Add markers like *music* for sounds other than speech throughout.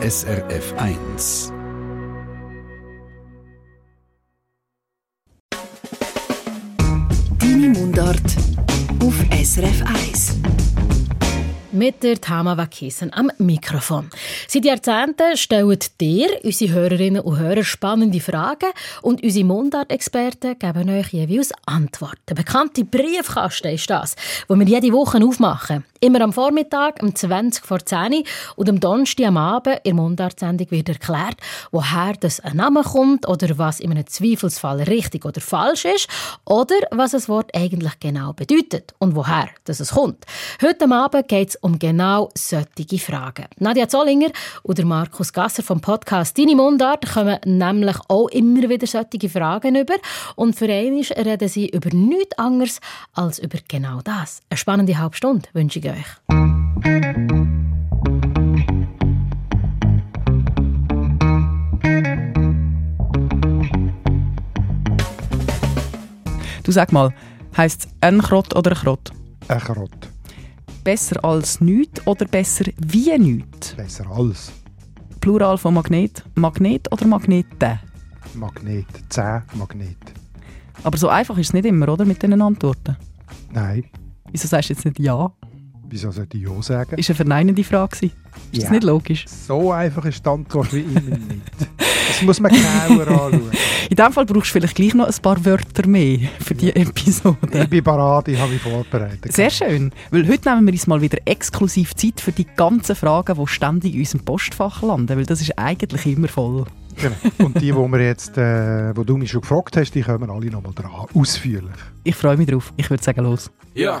SRF 1. Deine Mundart auf SRF 1 mit der Tama Wakisen am Mikrofon. Seit Jahrzehnten stellen dir, unsere Hörerinnen und Hörer, spannende Fragen und unsere Mundart-Experten geben euch jeweils Antworten. Der bekannte Briefkasten ist das, wo wir jede Woche aufmachen. Immer am Vormittag, um 20 vor 10 und am Donnerstag am Abend in der Mundartsendung wird erklärt, woher das ein Name kommt oder was in einem Zweifelsfall richtig oder falsch ist oder was das Wort eigentlich genau bedeutet und woher das es kommt. Heute Abend geht es um genau solche Fragen. Nadja Zollinger und Markus Gasser vom Podcast «Deine Mundart» kommen nämlich auch immer wieder solche Fragen über und für einmal reden sie über nichts anderes als über genau das. Eine spannende Halbstunde wünsche ich euch. Du sag mal, heisst ein Krott oder ein Krott? Ein Krott. Besser als nichts oder besser wie nichts? Besser als. Plural von Magnet. Magnet oder Magnete? Magnet. Zehn Magnet. Aber so einfach ist es nicht immer, oder? Mit diesen Antworten. Nein. Wieso sagst du jetzt nicht Ja? Wieso sollte ich Ja sagen? Ist eine verneinende Frage. Ist Ja. das nicht logisch? So einfach ist die Antwort wie immer nicht. Das muss man genauer anschauen. In diesem Fall brauchst du vielleicht gleich noch ein paar Wörter mehr für diese Episode. Ich bin parat, ich habe mich vorbereitet. Sehr schön, weil heute nehmen wir uns mal wieder exklusiv Zeit für die ganzen Fragen, die ständig in unserem Postfach landen, weil das ist eigentlich immer voll. Genau. Und die, die wir jetzt, äh, wo du mich schon gefragt hast, die kommen alle nochmal dran. Ausführlich. Ich freue mich drauf. Ich würde sagen, los. Ja.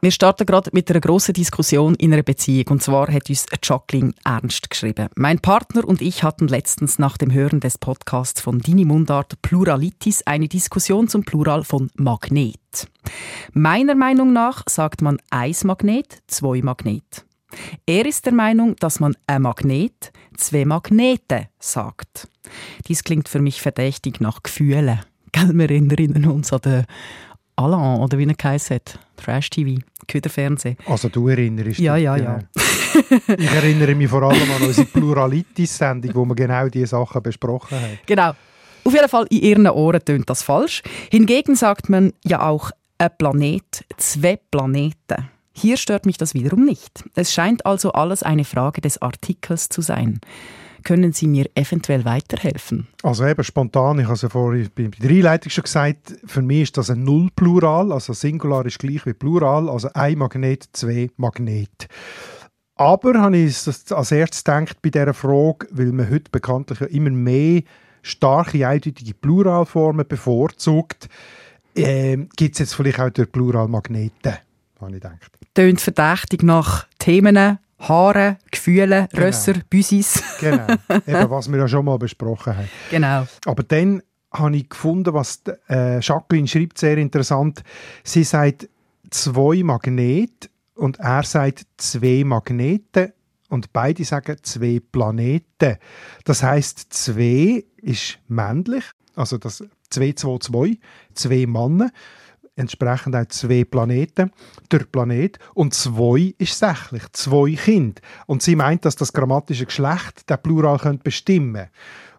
Wir starten gerade mit einer grossen Diskussion in einer Beziehung. Und zwar hat uns Jacqueline Ernst geschrieben. Mein Partner und ich hatten letztens nach dem Hören des Podcasts von Dini Mundart Pluralitis eine Diskussion zum Plural von Magnet. Meiner Meinung nach sagt man eins Magnet, zwei Magnet. Er ist der Meinung, dass man ein Magnet, zwei Magnete sagt. Dies klingt für mich verdächtig nach Gefühlen. Gell, wir erinnern uns an den Alain, oder wie er geheißen hat. Trash-TV, Köderfernsehen. Also du erinnerst Ja, dich, ja, genau. ja. *laughs* Ich erinnere mich vor allem an unsere Pluralitis-Sendung, wo wir genau diese Sachen besprochen haben. Genau. Auf jeden Fall in ihren Ohren tönt das falsch. Hingegen sagt man ja auch ein Planet, zwei Planeten. Hier stört mich das wiederum nicht. Es scheint also alles eine Frage des Artikels zu sein. Können Sie mir eventuell weiterhelfen? Also eben spontan, ich habe es ja vorhin bei der Einleitung schon gesagt, für mich ist das ein Nullplural, also Singular ist gleich wie Plural, also ein Magnet, zwei Magnet. Aber habe ich als erstes gedacht bei dieser Frage, weil man heute bekanntlich ja immer mehr starke, eindeutige Pluralformen bevorzugt, ähm, gibt es jetzt vielleicht auch durch Pluralmagneten, habe ich gedacht. Tönt verdächtig nach Themen, Haaren, Gefühlen, Genau. Rösser, Büsis. *laughs* Genau, eben was wir ja schon mal besprochen haben. Genau. Aber dann habe ich gefunden, was äh, Jacqueline schreibt, sehr interessant. Sie sagt zwei Magnete und er sagt zwei Magneten und beide sagen zwei Planeten. Das heißt, zwei ist männlich, also das 2, 2, 2, zwei Männer, entsprechend auch zwei Planeten, der Planet, und zwei ist sächlich, zwei Kinder. Und sie meint, dass das grammatische Geschlecht den Plural könnte bestimmen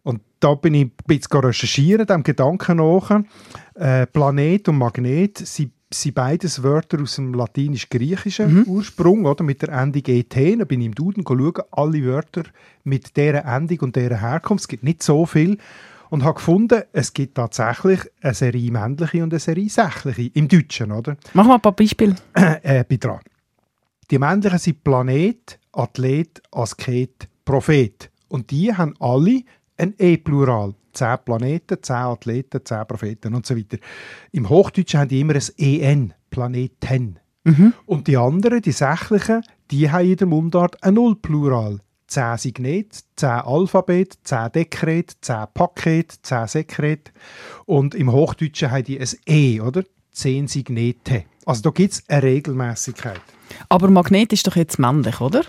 Und da bin ich ein bisschen recherchieren, dem Gedanken nach. Äh, Planet und Magnet sind, sind beides Wörter aus dem latinisch-griechischen Ursprung, oder? mit der Endung «et». Da bin ich im Duden schauen, alle Wörter mit dieser Endung und dieser Herkunft. Es gibt nicht so viel. Und habe gefunden, es gibt tatsächlich eine Serie männliche und eine Serie sächliche im Deutschen, oder? Mach mal ein paar Beispiele. *clears throat* äh, bin dran. Die männlichen sind Planet, Athlet, Asket, Prophet. Und die haben alle ein E-Plural. Zehn Planeten, zehn Athleten, zehn Propheten und so weiter. Im Hochdeutschen haben die immer ein EN, Planeten. Und die anderen, die sächlichen, die haben in der Mundart ein Nullplural. 10 Signet, 10 Alphabet, 10 Dekret, 10 Paket, 10 Sekret. Und im Hochdeutschen haben die ein E, oder? 10 Signete. Also da gibt es eine Regelmäßigkeit. Aber Magnet ist doch jetzt männlich, oder?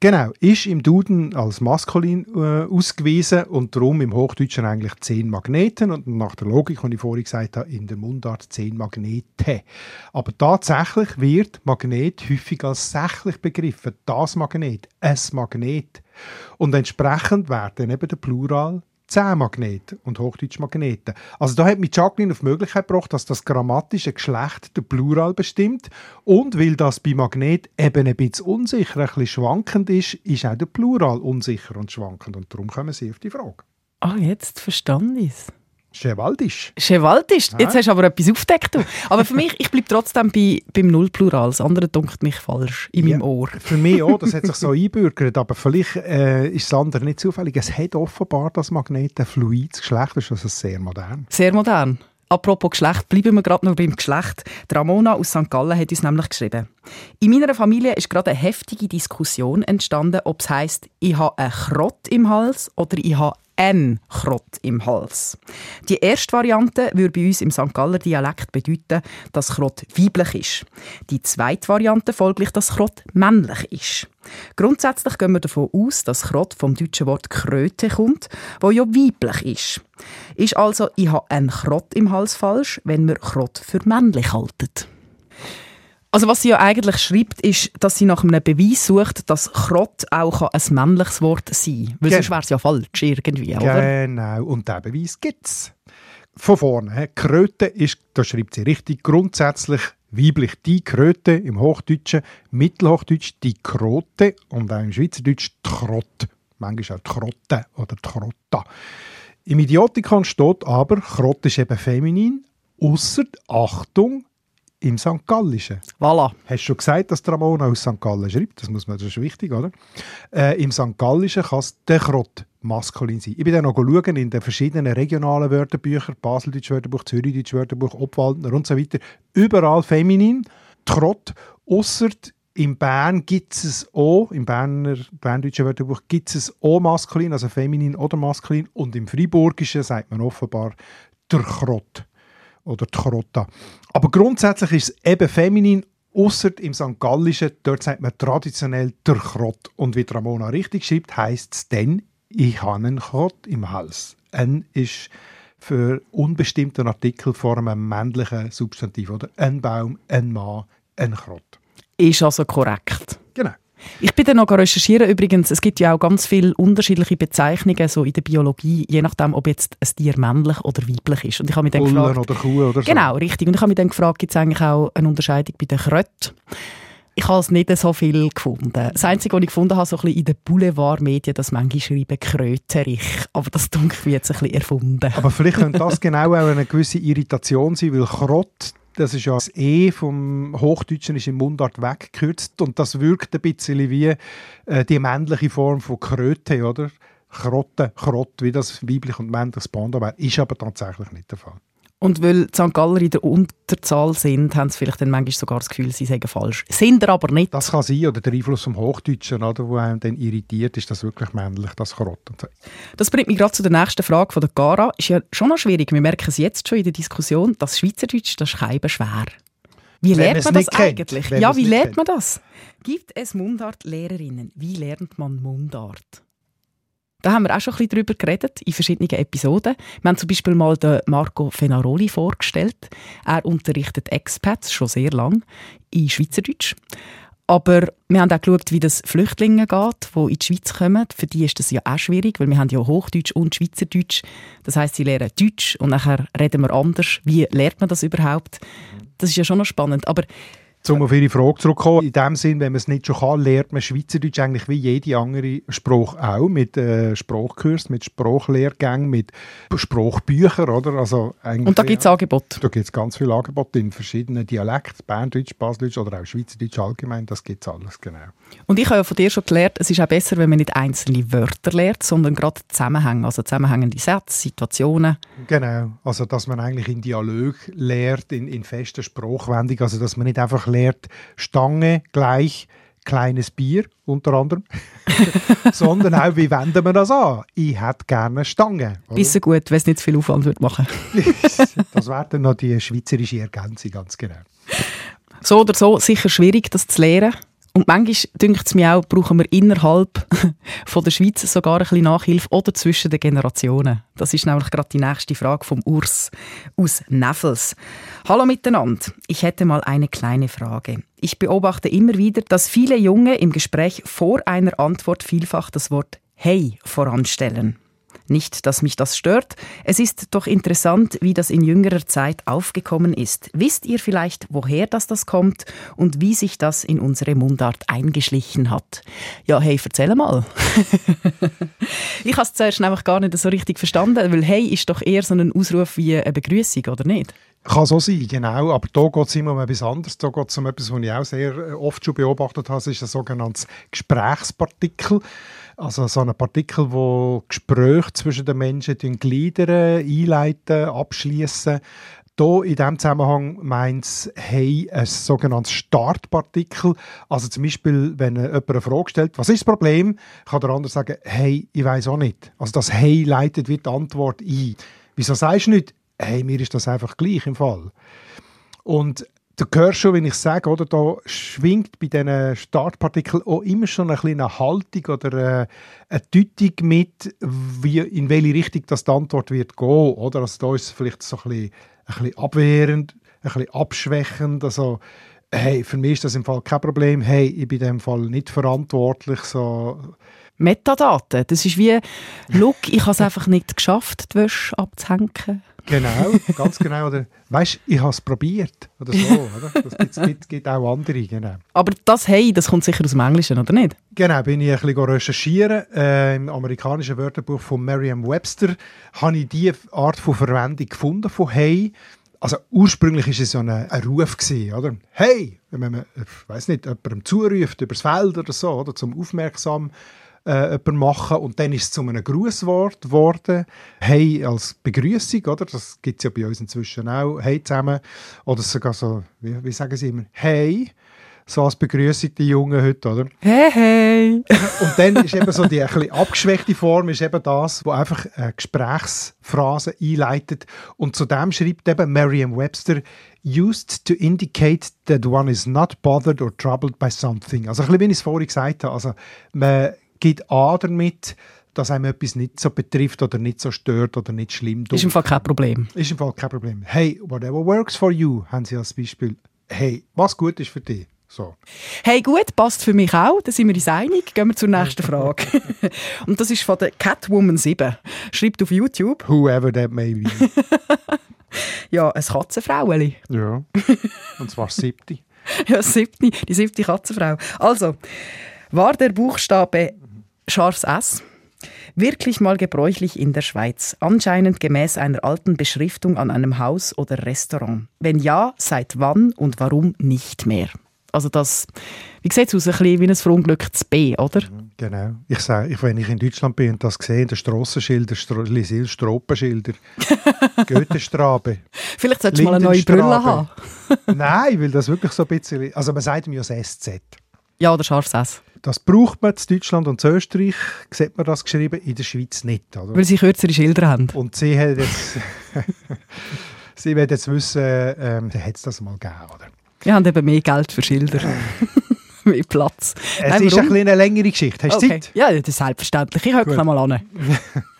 Genau, ist im Duden als maskulin äh, ausgewiesen und darum im Hochdeutschen eigentlich zehn Magneten und nach der Logik, die ich vorhin gesagt habe, in der Mundart zehn Magnete. Aber tatsächlich wird Magnet häufig als sächlich begriffen. Das Magnet, es Magnet. Und entsprechend werden eben der Plural 10 Magnete und Hochdeutsch Magneten. Also da hat mich Jacqueline auf die Möglichkeit gebracht, dass das grammatische Geschlecht der Plural bestimmt und weil das bei Magnet eben ein bisschen unsicher, ein bisschen schwankend ist, ist auch der Plural unsicher und schwankend und darum kommen sie auf die Frage. Ah, jetzt verstand ich es. Chevaldisch. Chevaldisch. Jetzt hast du aber etwas aufgedeckt. Du. Aber für mich, ich bleibe trotzdem bei, beim Nullplural. Das andere dunkelt mich falsch in meinem Ja, Ohr. Für mich auch, das hat sich so *laughs* einbürgert, aber vielleicht äh, ist das andere nicht zufällig. Es hat offenbar das Magnet ein fluides Geschlecht, das ist also sehr modern. Sehr modern. Apropos Geschlecht, bleiben wir gerade noch beim Geschlecht. Die Ramona aus St. Gallen hat uns nämlich geschrieben. In meiner Familie ist gerade eine heftige Diskussion entstanden, ob es heisst, ich habe einen Krott im Hals oder ich habe einen Krott im Hals. Die erste Variante würde bei uns im St. Galler Dialekt bedeuten, dass Krott weiblich ist. Die zweite Variante folglich, dass Krott männlich ist. Grundsätzlich gehen wir davon aus, dass Krott vom deutschen Wort Kröte kommt, wo ja weiblich ist. Ist also, ich habe einen Krott im Hals falsch, wenn wir Krott für männlich halten. Also was sie ja eigentlich schreibt, ist, dass sie nach einem Beweis sucht, dass Krott auch ein männliches Wort sein kann. Weil Genau. sonst wäre es ja falsch irgendwie, oder? Genau, und diesen Beweis gibt es. Von vorne. Kröte ist, da schreibt sie richtig, grundsätzlich weiblich die Kröte im Hochdeutschen, Mittelhochdeutsch die Krote und auch im Schweizerdeutsch die Krott. Manchmal auch die Krotte oder die Krotta. Im Idiotikon steht aber, Krott ist eben feminin, ausser Achtung im St. Gallischen. Voilà. Hast du schon gesagt, dass die Ramona aus St. Gallen schreibt? Das, muss man, das ist wichtig, oder? Äh, Im St. Gallischen kann es der Krott maskulin sein. Ich bin dann noch schauen in den verschiedenen regionalen Wörterbüchern, Baseldeutsch Wörterbuch, Zürichdeutsch Wörterbuch, Obwaldner und so weiter. Überall feminin, Krott, ausser in Bern gibt es auch, im Berner, Berndeutschen Wörterbuch gibt es auch maskulin, also feminin oder maskulin. Und im Friburgischen sagt man offenbar der Krott oder die Krotta. Aber grundsätzlich ist es eben feminin, ausser im St. Gallischen, dort sagt man traditionell der Krott. Und wie Ramona richtig schreibt, heisst es dann, ich habe einen Krott im Hals. Ein ist für unbestimmten Artikel vor einem männlichen Substantiv, oder? Ein Baum, ein Mann, ein Krott. Ist also korrekt. Genau. Ich bin dann noch recherchieren übrigens, es gibt ja auch ganz viele unterschiedliche Bezeichnungen so in der Biologie, je nachdem, ob jetzt ein Tier männlich oder weiblich ist. Und ich habe mich dann Bullen gefragt, oder Kuh oder so. Genau, richtig. Und ich habe mich dann gefragt, gibt es eigentlich auch eine Unterscheidung bei den Kröten? Ich habe es nicht so viel gefunden. Das Einzige, was ich gefunden habe, so ein bisschen in den Boulevardmedien, dass manche schreiben Kröterich. Aber das dunkelt jetzt ein bisschen erfunden. Aber vielleicht könnte das genau auch eine gewisse Irritation sein, weil Krott, das ist ja das E vom Hochdeutschen ist im Mundart weggekürzt und das wirkt ein bisschen wie äh, die männliche Form von Kröte, oder? Krotte, Krott, wie das weiblich und männliches Pendant wäre, ist aber tatsächlich nicht der Fall. Und weil die St. Galler in der Unterzahl sind, haben sie vielleicht dann manchmal sogar das Gefühl, sie sagen falsch. Sind er aber nicht. Das kann sein, oder der Einfluss vom Hochdeutschen, oder, wo einem dann irritiert, ist das wirklich männlich, das so. Das bringt mich gerade zu der nächsten Frage von der Gara. Ist ja schon noch schwierig. Wir merken es jetzt schon in der Diskussion, dass Schweizerdeutsch, das ist scheiben schwer. Wie Wenn lernt man das eigentlich? Ja, wie lernt kennt. man das? Gibt es Mundart-Lehrerinnen? Wie lernt man Mundart? Da haben wir auch schon ein bisschen drüber geredet, in verschiedenen Episoden. Wir haben zum Beispiel mal den Marco Fenaroli vorgestellt. Er unterrichtet Expats schon sehr lang in Schweizerdeutsch. Aber wir haben auch geschaut, wie das Flüchtlingen geht, die in die Schweiz kommen. Für die ist das ja auch schwierig, weil wir haben ja Hochdeutsch und Schweizerdeutsch. Das heißt, sie lernen Deutsch und nachher reden wir anders. Wie lernt man das überhaupt? Das ist ja schon noch spannend. Aber Um auf Ihre Frage zurückzukommen, in dem Sinn, wenn man es nicht schon kann, lernt man Schweizerdeutsch eigentlich wie jede andere Sprache auch, mit äh, Sprachkurs, mit Sprachlehrgängen, mit Sprachbüchern, oder? Also eigentlich, und da gibt es Angebote. Da gibt es ganz viele Angebote in verschiedenen Dialekten, Berndeutsch, Baseldeutsch oder auch Schweizerdeutsch allgemein, das gibt es alles, genau. Und ich habe ja von dir schon gelernt, es ist auch besser, wenn man nicht einzelne Wörter lernt, sondern gerade Zusammenhänge, also zusammenhängende Sätze, Situationen. Genau, also dass man eigentlich in Dialog lehrt, in, in fester Sprachwendung, also dass man nicht einfach lehrt, Stange gleich kleines Bier, unter anderem, *laughs* sondern auch, wie wenden wir das an? Ich hätte gerne eine Stange. oder? Bisschen gut, wenn es nicht zu viel Aufwand würde machen *laughs* das wäre dann noch die schweizerische Ergänzung, ganz genau. So oder so sicher schwierig, das zu lernen. Und manchmal, dünkt es mir auch, brauchen wir innerhalb *laughs* von der Schweiz sogar ein bisschen Nachhilfe oder zwischen den Generationen. Das ist nämlich gerade die nächste Frage vom Urs aus Neffels. Hallo miteinander. Ich hätte mal eine kleine Frage. Ich beobachte immer wieder, dass viele Junge im Gespräch vor einer Antwort vielfach das Wort Hey voranstellen. Nicht, dass mich das stört. Es ist doch interessant, wie das in jüngerer Zeit aufgekommen ist. Wisst ihr vielleicht, woher das, das kommt und wie sich das in unsere Mundart eingeschlichen hat? Ja, hey, erzähl mal. *laughs* ich habe es zuerst nämlich gar nicht so richtig verstanden, weil hey ist doch eher so ein Ausruf wie eine Begrüßung, oder nicht? Kann so sein, genau. Aber da geht es immer um etwas anderes. Da geht es um etwas, was ich auch sehr äh, oft schon beobachtet habe. Das ist ein sogenanntes Gesprächspartikel. Also so ein Partikel, wo Gespräche zwischen den Menschen gliedern, einleiten, abschließen. Hier in diesem Zusammenhang meint es «Hey» ein sogenanntes Startpartikel. Also zum Beispiel, wenn jemand eine Frage stellt, was ist das Problem, kann der andere sagen «Hey, ich weiß auch nicht». Also das «Hey» leitet wie die Antwort ein. Wieso sagst du nicht «Hey, mir ist das einfach gleich im Fall». Und du hörst schon, wenn ich sage, oder, da schwingt bei diesen Startpartikeln auch immer schon eine kleine Haltung oder äh, eine Deutung mit, wie, in welche Richtung das die Antwort wird gehen. Oder? Also da ist es vielleicht so ein bisschen, ein bisschen abwehrend, ein bisschen abschwächend. Also, hey, für mich ist das im Fall kein Problem. Hey, ich bin in dem Fall nicht verantwortlich. So. Metadaten, das ist wie «Look, ich habe es einfach nicht geschafft, die Wäsche abzuhängen». Genau, ganz genau. Oder, weißt ich habe es probiert. Oder so. Oder? Das gibt, gibt, gibt auch andere. Genau. Aber das «Hey», das kommt sicher aus dem Englischen, oder nicht? Genau, bin ich ein bisschen recherchieren. Äh, Im amerikanischen Wörterbuch von Merriam-Webster habe ich diese Art von Verwendung gefunden von «Hey». Also ursprünglich war es so ein, ein Ruf gewesen, oder? Hey, wenn man, ich weiß nicht, jemandem zuruft übers Feld oder so, oder zum aufmerksam äh, machen und dann ist es zu einem Grußwort geworden. Hey als Begrüßung, oder? Das gibt es ja bei uns inzwischen auch. Hey zusammen. Oder sogar so, wie, wie sagen sie immer? Hey. So als Begrüßung die Jungen heute, oder? Hey, hey! *laughs* Und dann ist eben so die ein abgeschwächte Form, ist eben das, wo einfach eine Gesprächsphrase einleitet. Und zu dem schreibt eben Merriam-Webster, used to indicate that one is not bothered or troubled by something. Also ein bisschen, wie ich es vorhin gesagt habe. Also man gibt an damit, dass einem etwas nicht so betrifft oder nicht so stört oder nicht schlimm Ist im Fall kein Problem. Ist im Fall kein Problem. Hey, whatever works for you, haben sie als Beispiel. Hey, was gut ist für dich. So. Hey, gut, passt für mich auch. Da sind wir uns einig. Gehen wir zur nächsten Frage. *laughs* Und das ist von der Catwoman 7. Schreibt auf YouTube. Whoever that may be. *laughs* ja, ein Katzenfraueli. Ja. Und zwar siebte. *laughs* ja, siebte, die siebte Katzenfrau. Also, war der Buchstabe scharfes S wirklich mal gebräuchlich in der Schweiz, anscheinend gemäß einer alten Beschriftung an einem Haus oder Restaurant. Wenn ja, seit wann und warum nicht mehr? Also das, wie sieht es aus, ein bisschen wie ein verunglücktes B, oder? Genau. Ich sage, ich, wenn ich in Deutschland bin und das sehe, der Strassenschilder, Stro Lysil Stropenschilder, *laughs* Goethestrabe. Vielleicht solltest du mal eine neue Brille haben. Nein, weil das wirklich so ein bisschen, also man sagt mir ja das SZ. Ja, oder scharfes S. Das braucht man in Deutschland und in Österreich, sieht man das geschrieben, in der Schweiz nicht. Oder? Weil sie kürzere Schilder haben. Und sie hat jetzt, *laughs* sie will jetzt wissen, ähm, hat es das mal gegeben, oder? Wir haben eben mehr Geld für Schilder. *laughs* mehr Platz. Es Nein, ist ein eine längere Geschichte. Hast du Okay. Zeit? Ja, das ist selbstverständlich. Ich höre mal an. *laughs*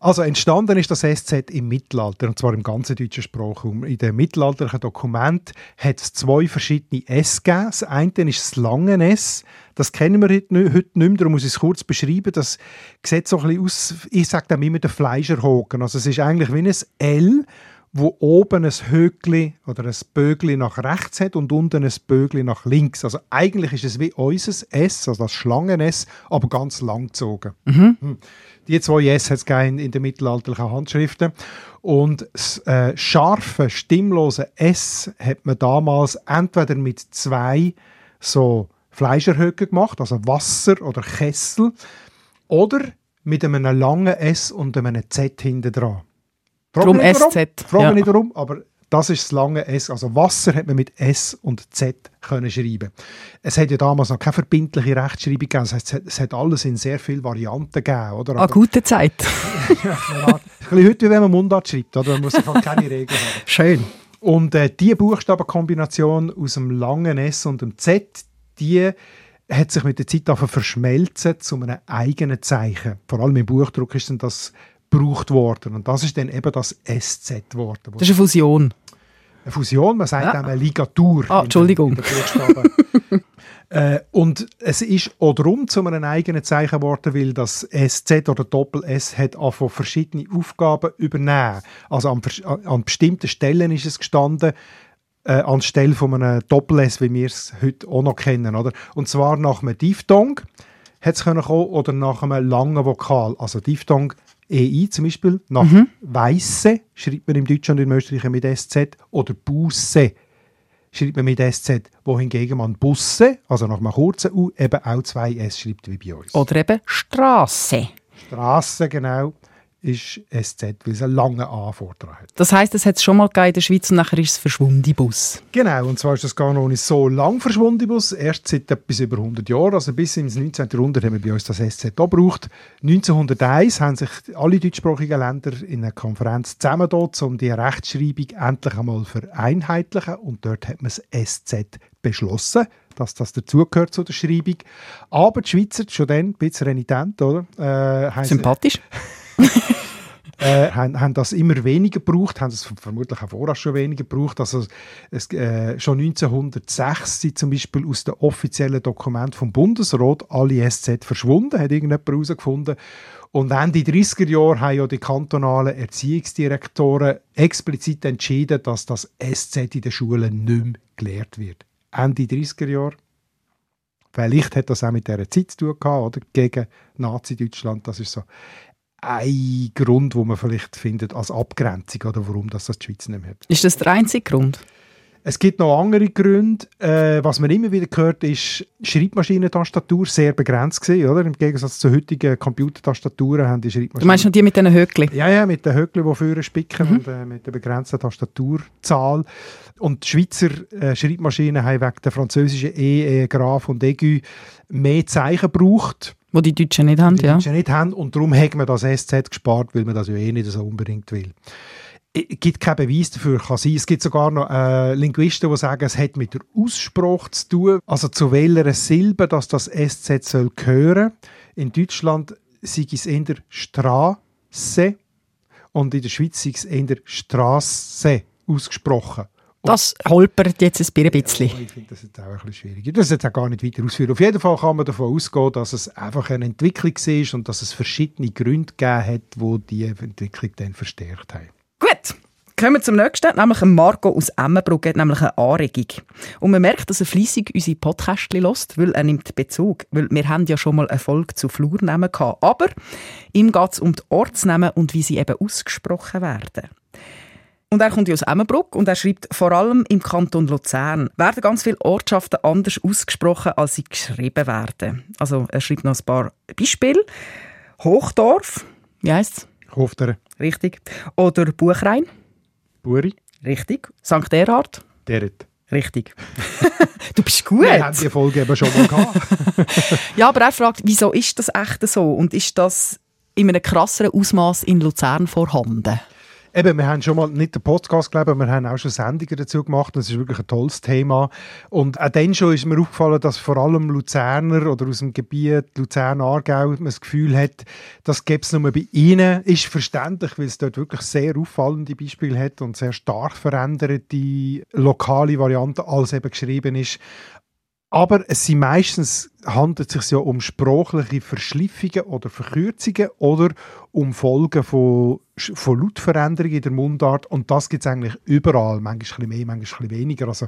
Also entstanden ist das SZ im Mittelalter, und zwar im ganzen deutschen Sprachraum. In dem mittelalterlichen Dokument hat es zwei verschiedene S gegeben. Das eine ist das lange S. Das kennen wir heute nicht mehr, darum muss ich es kurz beschreiben. Das sieht so ein bisschen aus, ich sage dem immer den Fleischerhaken. Also es ist eigentlich wie ein L, wo oben ein Höckli oder ein Bögli nach rechts hat und unten ein Bögli nach links. Also eigentlich ist es wie unser S, also das Schlangen-S, aber ganz lang gezogen. Hm. Die zwei S hat es gegeben in den mittelalterlichen Handschriften. Und das äh, scharfe, stimmlose S hat man damals entweder mit zwei so Fleischerhöcken gemacht, also Wasser oder Kessel, oder mit einem langen S und einem Z hinten dran. Frag Drum nicht warum. SZ, Frage ja. nicht warum, aber Das ist das lange S. Also Wasser hat man mit S und Z können schreiben. Es hat ja damals noch keine verbindliche Rechtschreibung gegeben. Das heißt, es hat alles in sehr vielen Varianten gegeben. Oder? An gute Zeit. *laughs* ja, ein bisschen heute, wie wenn man Mundart schreibt. Oder? Man muss sich halt keine Regeln haben. *laughs* Schön. Und äh, diese Buchstabenkombination aus dem langen S und dem Z, die hat sich mit der Zeit einfach verschmelzen zu einem eigenen Zeichen. Vor allem im Buchdruck ist das gebraucht worden. Und das ist dann eben das SZ geworden. Das ist eine Fusion. Eine Fusion, man sagt ja. auch eine Ligatur. Ah, Entschuldigung. *laughs* äh, und es ist auch darum zu einem eigenen Zeichen geworden, weil das SZ oder Doppel-S hat von verschiedene Aufgaben übernehmen. Also an, an bestimmten Stellen ist es gestanden, äh, anstelle von einem Doppel-S, wie wir es heute auch noch kennen. Oder? Und zwar nach einem Diphthong hat es kommen oder nach einem langen Vokal. Also Diphthong EI zum Beispiel, nach mhm. Weisse schreibt man im Deutschen und im Österreicher mit SZ oder Busse schreibt man mit SZ, wohingegen man Busse, also nach einem kurzen U, eben auch zwei S schreibt wie bei uns. Oder eben Straße. Straße, genau ist SZ, weil es einen langen Anforderer hat. Das heisst, es hat es schon mal in der Schweiz und nachher ist es verschwunden Bus. Genau, und zwar ist das gar noch nicht so lang verschwunden Bus, erst seit etwas über 100 Jahren, also bis ins 19. Jahrhundert haben wir bei uns das SZ auch gebraucht. 1901 haben sich alle deutschsprachigen Länder in einer Konferenz zusammengetan, um die Rechtschreibung endlich einmal vereinheitlichen und dort hat man das SZ beschlossen dass das dazugehört zu der Schreibung. Aber die Schweizer, schon dann ein bisschen renitent, oder? Äh, Sympathisch. *laughs* äh, *laughs* haben, haben, das immer weniger gebraucht, haben es vermutlich auch vorher schon weniger gebraucht. Also es, äh, schon 1906 sind zum Beispiel aus den offiziellen Dokumenten vom Bundesrat alle SZ verschwunden, hat irgendjemand herausgefunden. Und Ende 30er Jahre haben ja die kantonalen Erziehungsdirektoren explizit entschieden, dass das SZ in den Schulen nicht mehr gelehrt wird. Ende 30er Jahre. Vielleicht hat das auch mit dieser Zeit zu tun gehabt, oder? Gegen Nazi-Deutschland. Das ist so ein Grund, wo man vielleicht findet als Abgrenzung oder warum das, die Schweiz nicht mehr hat. Ist das der einzige Grund? Es gibt noch andere Gründe. Äh, was man immer wieder hört, ist Schreibmaschinentastatur sehr begrenzt gewesen, oder? Im Gegensatz zu heutigen Computertastaturen haben die Schreibmaschinen... Du meinst noch die mit den Höckli? Ja, ja, mit den Höckli, die vorne spicken mhm. und äh, mit der begrenzten Tastaturzahl. Und die Schweizer äh, Schreibmaschinen haben wegen der französischen E, E, Graf und Aigu mehr Zeichen gebraucht wo die Deutschen nicht haben, die ja. Deutschen nicht haben und darum hat man das SZ gespart, weil man das ja eh nicht so unbedingt will. Es gibt keinen Beweis dafür, kann sein. Es gibt sogar noch äh, Linguisten, die sagen, es hat mit der Aussprache zu tun, also zu welcher Silbe dass das SZ soll gehören. In Deutschland sei es in der Straße und in der Schweiz sei es in der Straße ausgesprochen. Das holpert jetzt ein bisschen. Ja, ich finde das jetzt auch ein bisschen schwierig. Das jetzt auch gar nicht weiter ausführen. Auf jeden Fall kann man davon ausgehen, dass es einfach eine Entwicklung war und dass es verschiedene Gründe gegeben hat, die diese Entwicklung dann verstärkt haben. Kommen wir zum nächsten, nämlich Marco aus Emmenbrugge hat nämlich eine Anregung. Und man merkt, dass er fleissig unsere Podcasts lässt, weil er nimmt Bezug. Weil wir haben ja schon mal eine Folge zu Flurnamen gehabt. Aber ihm geht es um die Ortsnamen und wie sie eben ausgesprochen werden. Und er kommt aus Emmenbruck und er schreibt, vor allem im Kanton Luzern werden ganz viele Ortschaften anders ausgesprochen, als sie geschrieben werden. Also er schreibt noch ein paar Beispiele. Hochdorf, wie heisst es? Hofdere. Richtig. Oder Buchrein. Buri. Richtig. St. Erhard. Deret. Richtig. *laughs* *laughs* du bist gut. Wir haben die Folge eben schon mal gehabt. *laughs* ja, aber er fragt, wieso ist das echt so? Und ist das in einem krasseren Ausmaß in Luzern vorhanden? Eben, wir haben schon mal nicht den Podcast gegeben, wir haben auch schon Sendungen dazu gemacht. Das ist wirklich ein tolles Thema. Und auch dann schon ist mir aufgefallen, dass vor allem Luzerner oder aus dem Gebiet Luzern-Aargau das Gefühl hat, das gäbe es nur bei ihnen. Ist verständlich, weil es dort wirklich sehr auffallende Beispiele hat und sehr stark veränderte lokale Varianten, als eben geschrieben ist. Aber es sind meistens handelt es sich ja um sprachliche Verschliffungen oder Verkürzungen oder um Folgen von, von Lautveränderungen in der Mundart. Und das gibt es eigentlich überall, manchmal ein bisschen mehr, manchmal ein bisschen weniger. Also,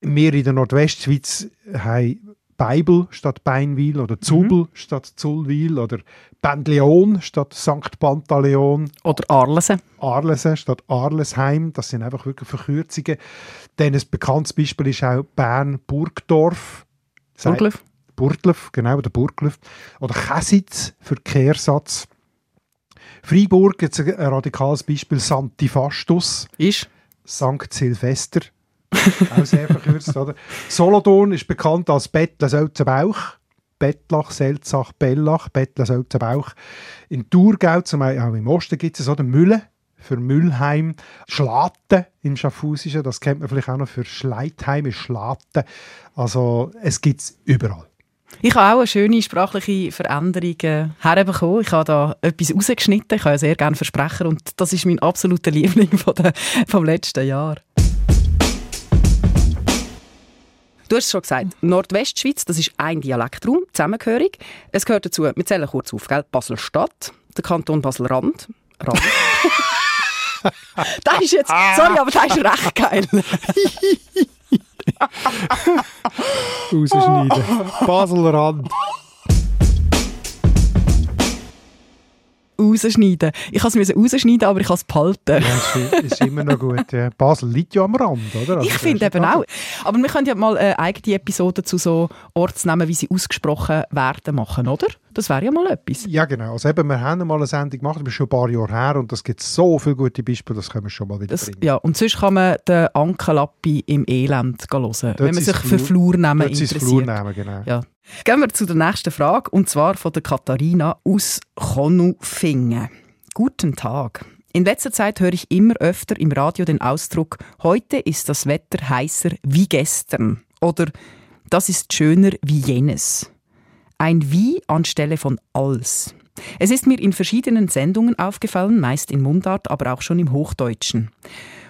wir in der Nordwestschweiz haben Beibel statt Beinwil oder Zubel mhm. statt Zullwil oder Bendleon statt St. Pantaleon. Oder Arlesen. Arlesen statt Arlesheim. Das sind einfach wirklich Verkürzungen. Dann ein bekanntes Beispiel ist auch Bern-Burgdorf. Burglöf. Burglöf, genau, der Burglöf. Oder Käsitz für Kehrsatz. Freiburg, jetzt ein radikales Beispiel, Santifastus. Ist? St. Silvester. Auch sehr verkürzt, oder? Solothurn ist bekannt als Bettler-Selzenbauch. Bettlach, Selzach, Bellach, Bettler-Selzenbauch. In Thurgau, zum Beispiel, im Osten gibt es so den Mülle für Müllheim. Schlaten im Schaffhausischen, das kennt man vielleicht auch noch für Schleitheim, ist Schlaten. Also es gibt es überall. Ich habe auch eine schöne sprachliche Veränderung äh, herbekommen. Ich habe da etwas rausgeschnitten. Ich habe ja sehr gerne Versprecher und das ist mein absoluter Liebling von der, vom letzten Jahr. Du hast es schon gesagt, Nordwestschweiz, das ist ein Dialektraum, zusammengehörig. Es gehört dazu, wir zählen kurz auf, gell? Basel-Stadt, der Kanton Basel-Rand. Rand. das ist jetzt, sorry, aber das ist recht geil. Rausschneiden. Basel-Rand. Rausschneiden. Ich musste es rausschneiden, aber ich kann es behalten. Ja, ist, ist immer noch gut. Ja. Basel liegt ja am Rand, oder? Also ich finde eben auch. Aber wir können ja mal eine eigene Episode zu so Ortsnamen, wie sie ausgesprochen werden, machen, oder? Das wäre ja mal etwas. Ja, genau. Also eben, wir haben mal eine Sendung gemacht, das ist schon ein paar Jahre her und es gibt so viele gute Beispiele, das können wir schon mal wieder das, bringen. Ja, und sonst kann man den Ankelappi im Elend hören, Dort wenn man sich für Flurnamen interessiert. Flurnamen, genau. Ja. Gehen wir zu der nächsten Frage, und zwar von der Katharina aus Konufingen. Guten Tag. In letzter Zeit höre ich immer öfter im Radio den Ausdruck Heute ist das Wetter heißer wie gestern oder Das ist schöner wie jenes. Ein Wie anstelle von als. Es ist mir in verschiedenen Sendungen aufgefallen, meist in Mundart, aber auch schon im Hochdeutschen.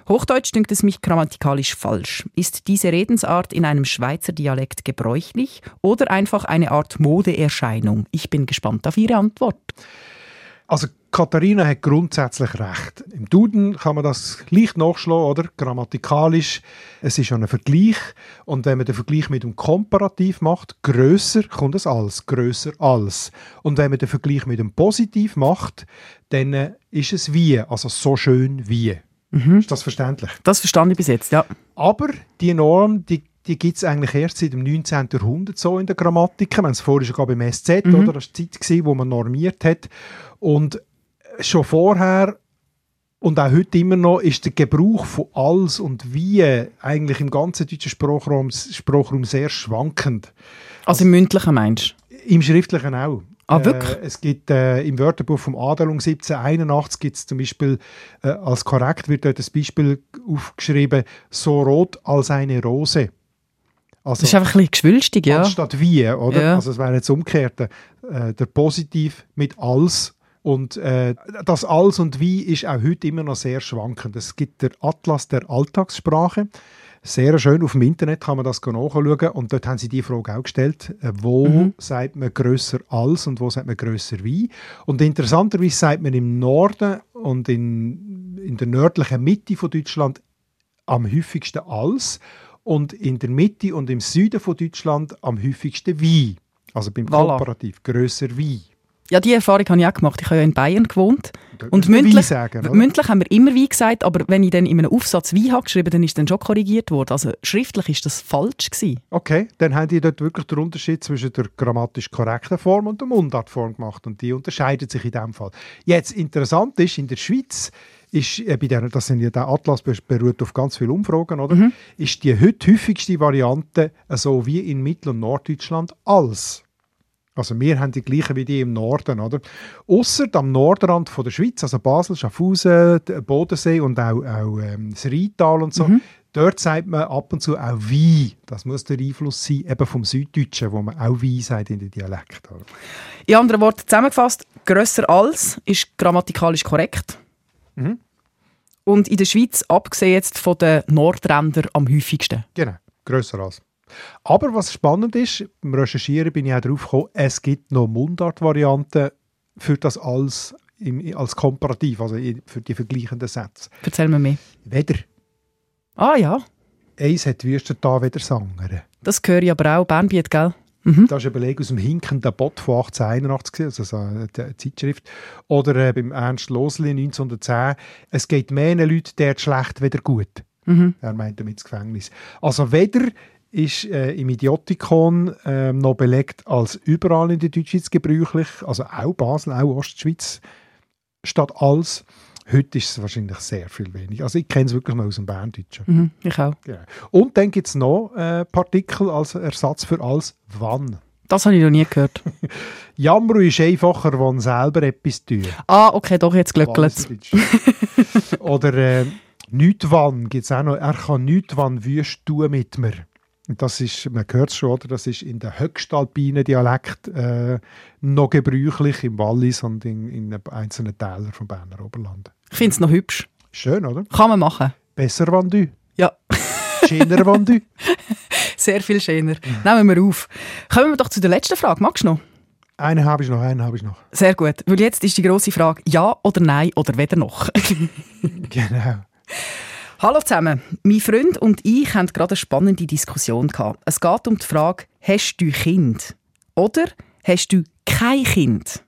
Hochdeutsch dünkt es mich grammatikalisch falsch. Ist diese Redensart in einem Schweizer Dialekt gebräuchlich oder einfach eine Art Modeerscheinung? Ich bin gespannt auf Ihre Antwort. Also Katharina hat grundsätzlich recht. Im Duden kann man das leicht nachschlagen, oder? Grammatikalisch. Es ist ja ein Vergleich. Und wenn man den Vergleich mit dem Komparativ macht, größer kommt es als, größer als. Und wenn man den Vergleich mit dem Positiv macht, dann ist es wie, also so schön wie. Mhm. Ist das verständlich? Das verstand ich bis jetzt, ja. Aber die Norm, die, die gibt es eigentlich erst seit dem 19. Jahrhundert so in der Grammatik. Wir haben es vorher schon beim SZ, mhm. oder? Das war die Zeit, wo man normiert hat. Und schon vorher und auch heute immer noch ist der Gebrauch von alles und wie eigentlich im ganzen deutschen Sprachraum, Sprachraum sehr schwankend. Also im mündlichen meinst du? Im schriftlichen auch. Ah, wirklich? Äh, es gibt äh, im Wörterbuch vom Adelung 1781 gibt es zum Beispiel, äh, als korrekt wird dort das Beispiel aufgeschrieben, so rot als eine Rose. Also, das ist einfach ein bisschen geschwülstig, ja. Anstatt wie, oder? Ja. Also es wäre jetzt umgekehrt. Äh, der Positiv mit als und äh, das Als und Wie ist auch heute immer noch sehr schwankend. Es gibt der Atlas der Alltagssprache. Sehr schön, auf dem Internet kann man das nachschauen und dort haben sie die Frage auch gestellt, äh, wo mhm. sagt man größer als und wo sagt man größer wie. Und interessanterweise sagt man im Norden und in, in der nördlichen Mitte von Deutschland am häufigsten als und in der Mitte und im Süden von Deutschland am häufigsten wie. Also beim voilà. Komparativ, größer wie. Ja, die Erfahrung habe ich auch gemacht. Ich habe ja in Bayern gewohnt. Und mündlich, sagen, mündlich haben wir immer wie gesagt, aber wenn ich dann in einem Aufsatz wie habe geschrieben, dann ist dann schon korrigiert worden. Also schriftlich ist das falsch gewesen. Okay, dann haben die dort wirklich den Unterschied zwischen der grammatisch korrekten Form und der Mundartform gemacht und die unterscheidet sich in dem Fall. Jetzt interessant ist, in der Schweiz ist äh, bei der, das sind ja der Atlas beruht auf ganz vielen Umfragen, oder? Mhm. Ist die heute häufigste Variante so wie in Mittel- und Norddeutschland als also wir haben die gleichen wie die im Norden, oder? Ausser am Nordrand von der Schweiz, also Basel, Schaffhausen, Bodensee und auch, auch ähm, das Rheintal und so. Mhm. Dort sagt man ab und zu auch wie. Das muss der Einfluss sein, eben vom Süddeutschen, wo man auch wie sagt in den Dialekt. Oder? In anderen Worten zusammengefasst, grösser als ist grammatikalisch korrekt. Mhm. Und in der Schweiz, abgesehen jetzt von den Nordrändern, am häufigsten. Genau, grösser als. Aber was spannend ist, beim Recherchieren bin ich auch darauf gekommen, es gibt noch Mundart-Varianten für das als, im, als Komparativ, also für die vergleichenden Sätze. Erzähl mir mehr. Weder. Ah ja. Eins hat wüster da weder Sanger. Das höre ich aber auch, Bernbiet, gell? Mhm. Das ist ein Beleg aus dem hinkenden Bot von 1881, also so eine Zeitschrift. Oder äh, beim Ernst Losli 1910. Es geht mehr Leute der schlecht weder gut. Mhm. Er meint damit das Gefängnis. Also weder ist äh, im Idiotikon äh, noch belegt als überall in der Deutschschweiz gebräuchlich, also auch Basel, auch Ostschweiz, statt als. Heute ist es wahrscheinlich sehr viel weniger. Also ich kenne es wirklich noch aus dem Berndeutschen. Mhm, ich auch. Genau. Und dann gibt es noch äh, Partikel als Ersatz für als wann. Das habe ich noch nie gehört. *laughs* Jammer ist einfacher, wenn selber etwas tun. ah, okay, doch, jetzt glückelt *laughs* Oder äh, «Nicht wann» gibt es auch noch. «Er kann nicht wann wüst tun mit mir». Das ist, man hört es schon, oder? das ist in der höchstalpinen Dialekt äh, noch gebräuchlich, im Wallis und in, in einzelnen Tälern vom Berner Oberland. Ich finde es noch hübsch. Schön, oder? Kann man machen. Besser, wenn du. Ja. *laughs* Schöner, wenn du. *laughs* Sehr viel schöner. Nehmen wir auf. Kommen wir doch zu der letzten Frage. Magst du noch? Einen habe ich noch, einen habe ich noch. Sehr gut. Weil jetzt ist die grosse Frage, ja oder nein oder weder noch. *laughs* genau. Hallo zusammen. Mein Freund und ich haben gerade eine spannende Diskussion gehabt. Es geht um die Frage, hast du Kind? Oder hast du kein Kind?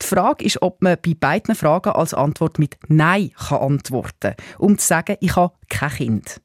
Die Frage ist, ob man bei beiden Fragen als Antwort mit Nein kann antworten kann, um zu sagen, ich habe kein Kind.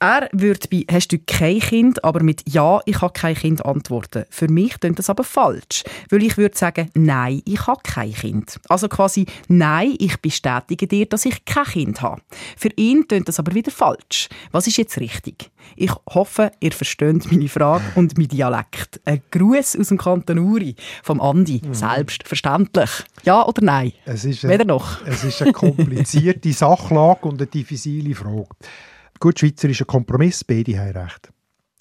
Er würde bei «Hast du kein Kind?» aber mit «Ja, ich habe kein Kind» antworten. Für mich klingt das aber falsch, weil ich würde sagen «Nein, ich habe kein Kind». Also quasi «Nein, ich bestätige dir, dass ich kein Kind habe». Für ihn klingt das aber wieder falsch. Was ist jetzt richtig? Ich hoffe, ihr versteht meine Frage und mein Dialekt. Ein Gruß aus dem Kanton Uri, vom Andi. Mhm. Selbstverständlich. Ja oder nein? Es ist Weder noch. Es ist eine komplizierte *laughs* Sachlage und eine diffizile Frage. Gut, Schweizer ist ein Kompromiss, beide haben recht.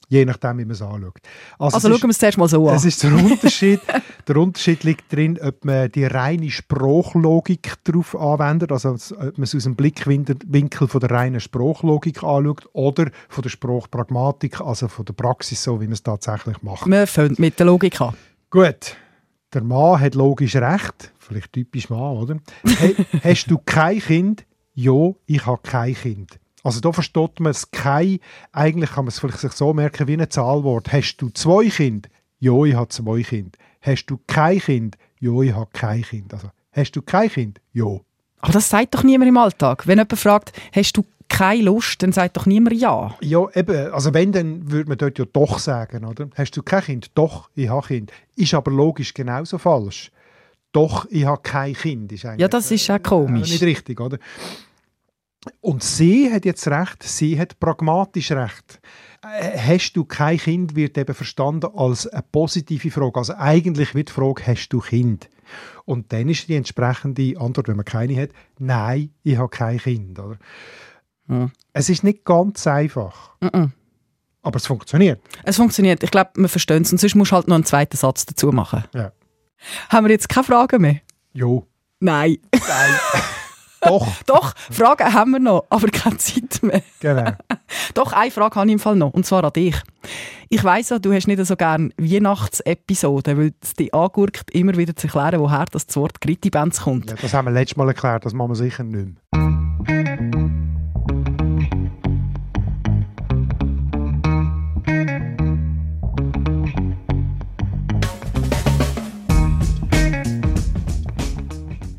Je nachdem, wie man es anschaut. Also, also schauen wir es zuerst mal so an. Es ist der Unterschied. *laughs* der Unterschied liegt darin, ob man die reine Spruchlogik darauf anwendet, also ob man es aus dem Blickwinkel von der reinen Spruchlogik anschaut oder von der Spruchpragmatik, also von der Praxis, so wie man es tatsächlich macht. Wir fangen mit der Logik an. Gut. Der Mann hat logisch recht. Vielleicht typisch Mann, oder? *laughs* Hast du kein Kind? Ja, ich habe kein Kind. Also da versteht man es kein, eigentlich kann man es vielleicht sich so merken wie ein Zahlwort. Hast du zwei Kinder? Ja, ich habe zwei Kinder. Hast du kein Kind? Ja, ich habe kein Kind. Also, hast du kein Kind? Ja. Aber das sagt doch niemand im Alltag. Wenn jemand fragt, hast du keine Lust, dann sagt doch niemand Ja. Ja, eben. Also wenn, dann würde man dort ja doch sagen, oder? Hast du kein Kind? Doch, ich habe Kind. Ist aber logisch genauso falsch. Doch, ich habe kein Kind. Ist ja, das ist auch komisch. Äh, nicht richtig, oder? Und sie hat jetzt recht, sie hat pragmatisch recht. Äh, hast du kein Kind, wird eben verstanden als eine positive Frage. Also eigentlich wird die Frage, hast du Kind? Und dann ist die entsprechende Antwort, wenn man keine hat, nein, ich habe kein Kind. Oder? Ja. Es ist nicht ganz einfach. Mhm. Aber es funktioniert. Es funktioniert. Ich glaube, wir verstehen es. Und sonst musst du halt noch einen zweiten Satz dazu machen. Ja. Haben wir jetzt keine Fragen mehr? Jo. Nein. Nein. *laughs* Doch. *laughs* Doch, Fragen haben wir noch, aber keine Zeit mehr. Genau. *laughs* Doch, eine Frage habe ich im Fall noch, und zwar an dich. Ich weiss ja, du hast nicht so gerne Weihnachtsepisoden, weil es dich angurkt, immer wieder zu erklären, woher das Wort Gritti-Bands kommt. Ja, das haben wir letztes Mal erklärt, das machen wir sicher nicht mehr.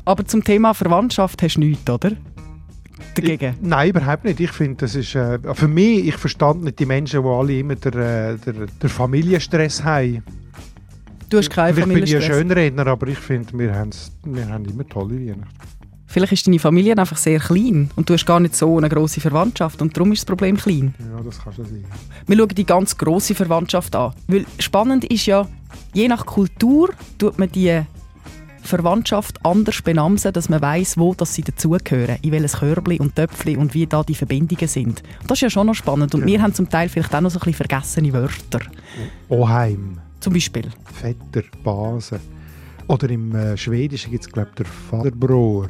Aber zum Thema Verwandtschaft hast du nichts, oder? Dagegen? Ich, nein, überhaupt nicht. Ich finde, das ist äh, für mich, ich verstand nicht die Menschen, die alle immer den, äh, der, der Familienstress haben. Du hast keinen Vielleicht bin ich ein Schönredner, aber ich finde, wir, wir haben immer tolle Weihnachten. Vielleicht ist deine Familie einfach sehr klein und du hast gar nicht so eine grosse Verwandtschaft und darum ist das Problem klein. Ja, das kannst du sein. Wir schauen die ganz grosse Verwandtschaft an. Weil spannend ist ja, je nach Kultur tut man die Verwandtschaft anders benamsen, dass man weiß, wo dass sie dazugehören, in welches Körbli und Töpfli und wie da die Verbindungen sind. Das ist ja schon noch spannend und ja. wir haben zum Teil vielleicht auch noch so ein bisschen vergessene Wörter. Oheim. Zum Beispiel. Vetter, Base. Oder im äh, Schwedischen gibt es, glaube ich, der Vaterbror,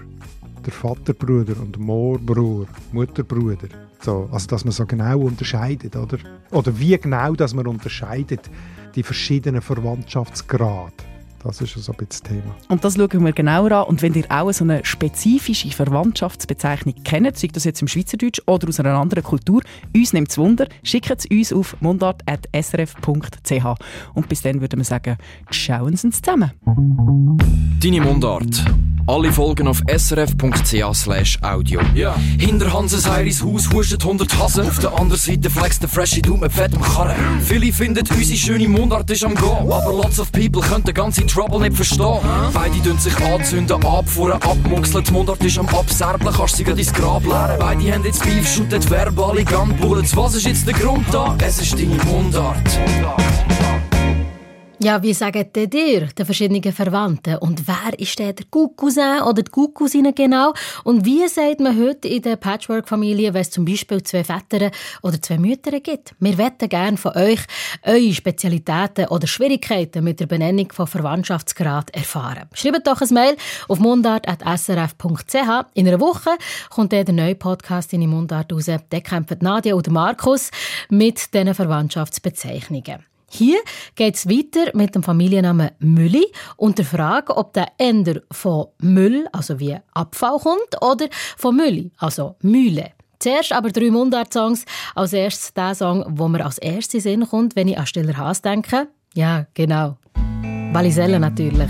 der Vaterbruder und Moorbruder, Mutterbruder. So, also, dass man so genau unterscheidet, oder? Oder wie genau, dass man unterscheidet die verschiedenen Verwandtschaftsgrade. Das ist so ein bisschen das Thema. Und das schauen wir genauer an. Und wenn ihr auch so eine spezifische Verwandtschaftsbezeichnung kennt, sei das jetzt im Schweizerdeutsch oder aus einer anderen Kultur, uns nimmt es Wunder, schickt es uns auf mundart.srf.ch. Und bis dann würden wir sagen, schauen Sie uns zusammen. Deine Mundart Alle Folgen auf srf.ch audio. Ja. Hinter Hanses Heiris Haus hustet 100 Hasen. Auf der anderen Seite flext der Freshie Du mit fettem Karren. Viele finden unsere schöne Mundart ist am Gehen. Aber lots of people können den ganzen Trouble nicht verstehen. Beide tun sich anzünden, abfuhren, abmuxeln. Die Mundart ist am Abserblen, kannst sie gerade ins Grab leeren. Beide haben jetzt Beef, shooten verbale Gunbullets. Was ist jetzt der Grund da? Es ist deine Mundart. Ja, wie sagen denn dir, den verschiedenen Verwandten? Und wer ist der, der Cousin oder die Cousine genau? Und wie sagt man heute in der Patchwork-Familie, wenn es zum Beispiel zwei Väter oder zwei Mütter gibt? Wir wetten gerne von euch eure Spezialitäten oder Schwierigkeiten mit der Benennung von Verwandtschaftsgrad erfahren. Schreibt doch ein Mail auf mundart.srf.ch. In einer Woche kommt der neue Podcast in die Mundart raus. Der kämpfen Nadia oder Markus mit diesen Verwandtschaftsbezeichnungen. Hier geht es weiter mit dem Familiennamen Mülli und der Frage, ob der Ender von Müll, also wie Abfall kommt, oder von Mülli, also Mühle. Zuerst aber drei Mundart-Songs. Als erstes der Song, wo mir als erstes Sinn kommt, wenn ich an Stiller Haas denke. Ja, genau. Waliselle natürlich.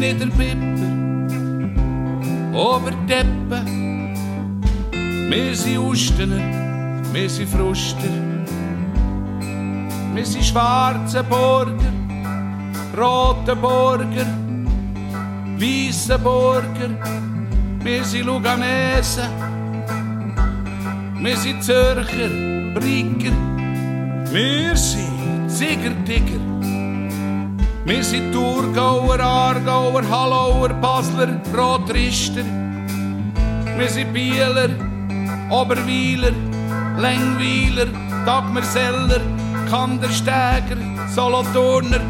Der Pipper, Oberdeppen. Wir sind Ustener, wir sind Fruster. Wir sind schwarze Burger, rote Burger, weiße Burger. Wir sind Luganesen, wir sind Zürcher, Bricker. Wir sind Ziegertigger. Wir sind Thurgauer, Aargauer, Hallauer, Basler, Rotrister. Wir sind Bieler, Oberweiler, Längweiler, Dagmerseller, Kandersteiger, Solothurner,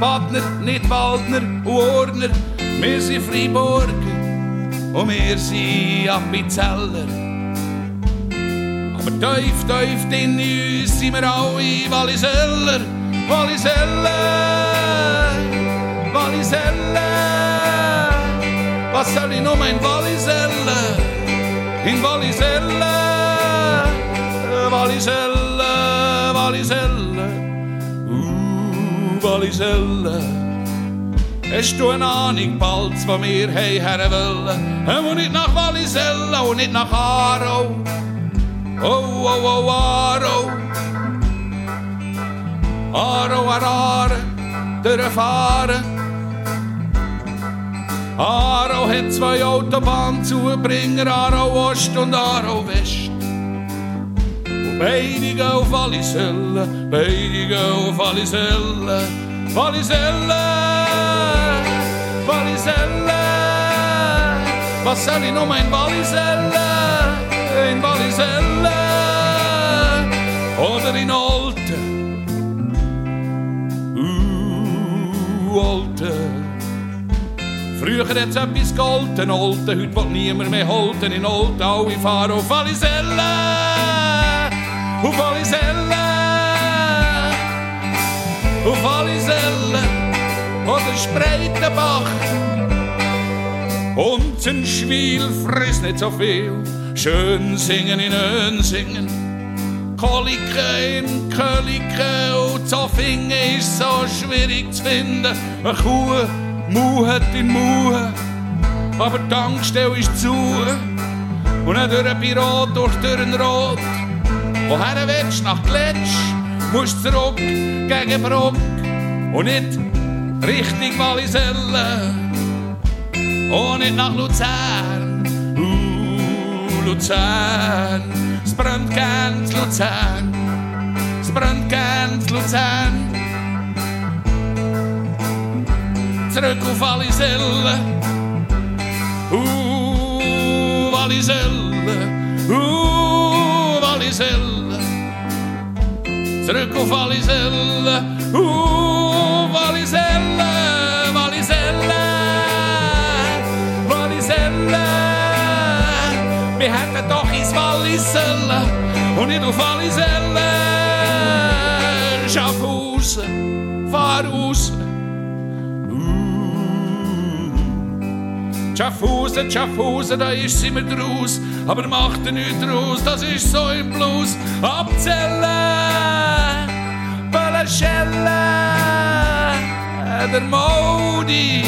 Badner, Nidwaldner und Urner. Wir sind Freiburger und wir sind Appenzeller. Aber tief, tief in uns sind wir alle Walliseller, Walliseller, Walliseller. Was soll ich noch in Walliselle, in Walliselle, Walliselle, Walliselle, uh, Walliselle. Hast du eine Ahnung, bald, wo wir her wollen? Und nicht nach Walliselle und nicht nach Aarau. Oh, oh, oh, Aro. Aro, Arare, durchfahren. Aro hat zwei Autobahnzubringer, Aro Ost und Aro West. Und beide gehen auf Walliselle, beide gehen auf Walliselle, Walliselle, Walliselle. Was soll ich noch mein Walliselle? in Walliselle oder in Olten. Uh, Olten. Früher hat es etwas geholfen, Olten, heute will niemand mehr holten in Olten. Alle fahren auf Walliselle, auf Walliselle, auf Walliselle oder Spreitenbach. Und ein Schwiel frisst nicht so viel. Schön singen in Önsingen. Kolike in Kölike und Zoffingen ist so schwierig zu finden. Eine Kuh muhet in Muhe, aber die Tankstelle ist zu. Und nicht durch ein Büro, durch den Rot. Woher willst du nach Gletsch? Musst zurück gegen Bruck und nicht Richtung Walliselle. Und nicht nach Luzern. Luzern, es brennt ganz Luzern, es brennt ganz Luzern. tranco Valizela, uh, Valizela, uh, Valizela, tranco Valizela, uh, Valizela, Valizela, Valizela, me hätte doch ins Valizela und in Valizela, Schaffhausen, Fahrhausen. Schaffhausen, Schaffhausen, da ist sie mir draus. Aber macht er nichts draus, das ist so im Blues. Abzählen, Böllenschellen, der Modi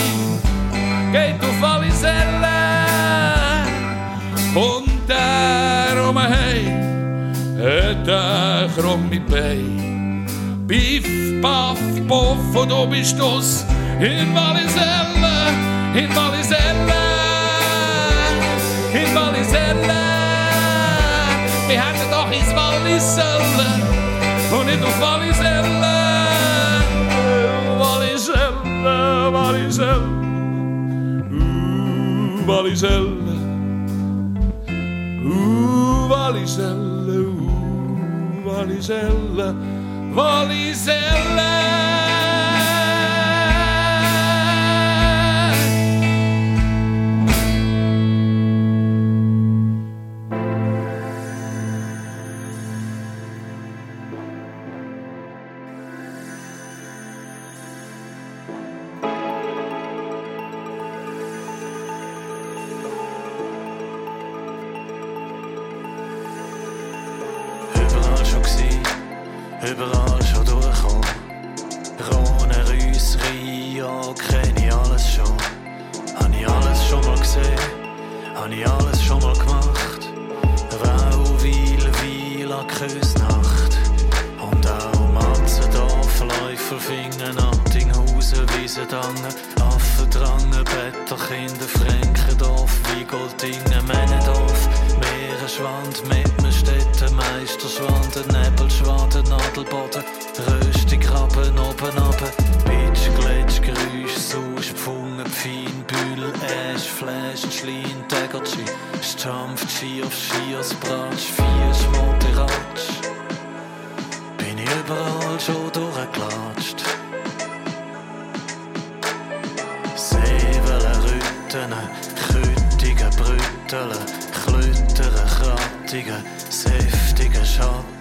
geht auf alle Selle. Und der um hey, hat er krumme Bein. Biff, Baff, Boff und du bist du's in Walliselle, in Walliselle, in Walliselle. Wir hätten doch ins Wallis sollen und nicht auf Walliselle. Walliselle, Walliselle, uh, Walliselle, uh, Walliselle, uh, Walliselle, Walliselle.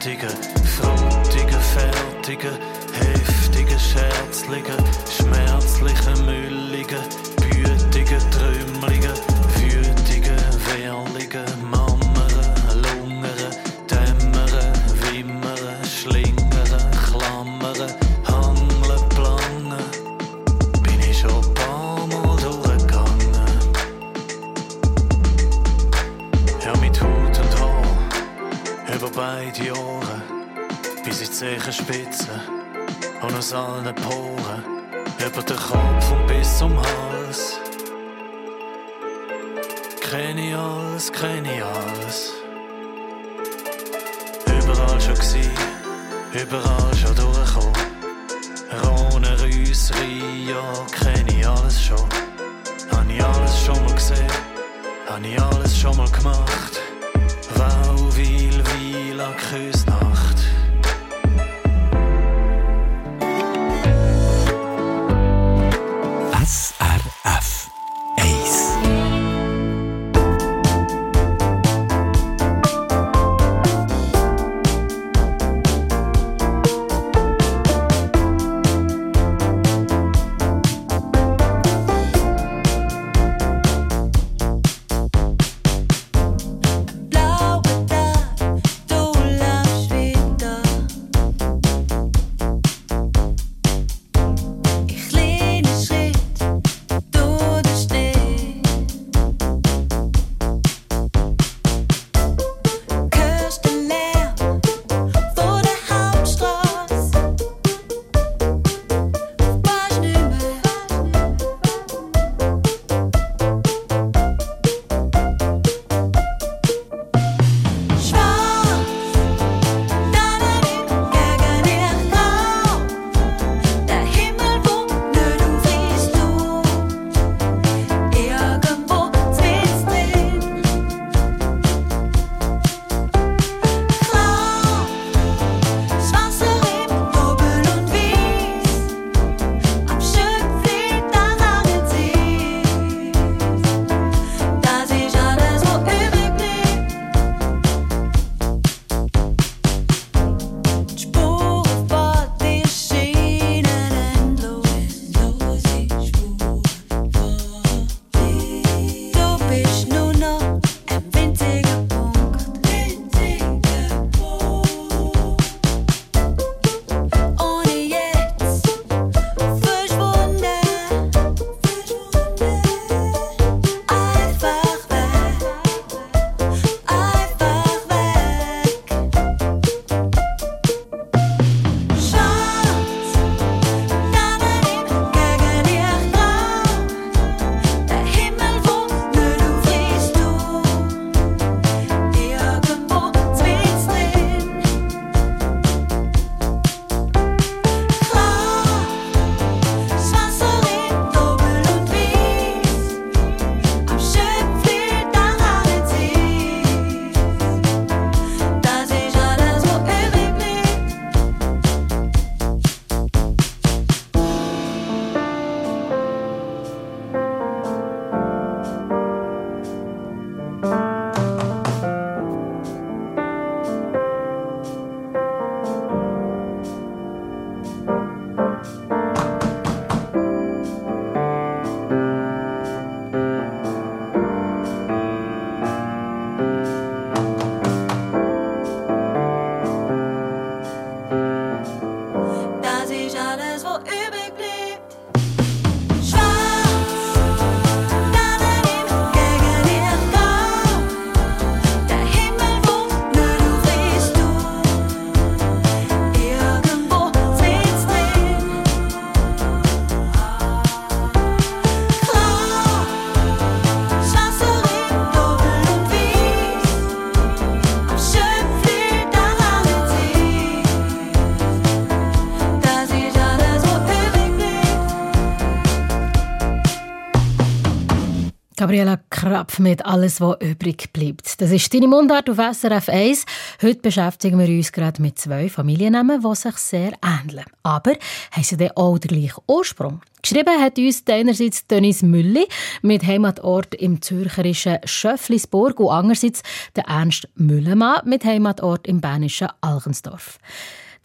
Schattigen, Frutigen, Fertigen, Heftigen, Scherzligen, Schmerzlichen, Mülligen, Bütigen, Trümmligen, die Zehenspitzen und aus allen Poren, über den Kopf und bis zum Hals. Kenn ich alles, kenn ich alles. Überall schon gsi, überall schon durchgekommen. Rhone, Rüss, Rio, kenn ich alles schon. Hab ich alles schon mal gesehen, hab ich alles schon mal gemacht. Wauwil, Wila, Küsnacht. Gabriela Krapf mit «Alles, was übrig bleibt». Das ist deine Mundart auf SRF 1. Heute beschäftigen wir uns gerade mit zwei Familiennamen, die sich sehr ähneln. Aber haben sie dann auch den gleichen Ursprung? Geschrieben hat uns einerseits Dennis Mülli mit Heimatort im zürcherischen Schöfflisburg und andererseits der Ernst Müllemann mit Heimatort im bernischen Alchensdorf.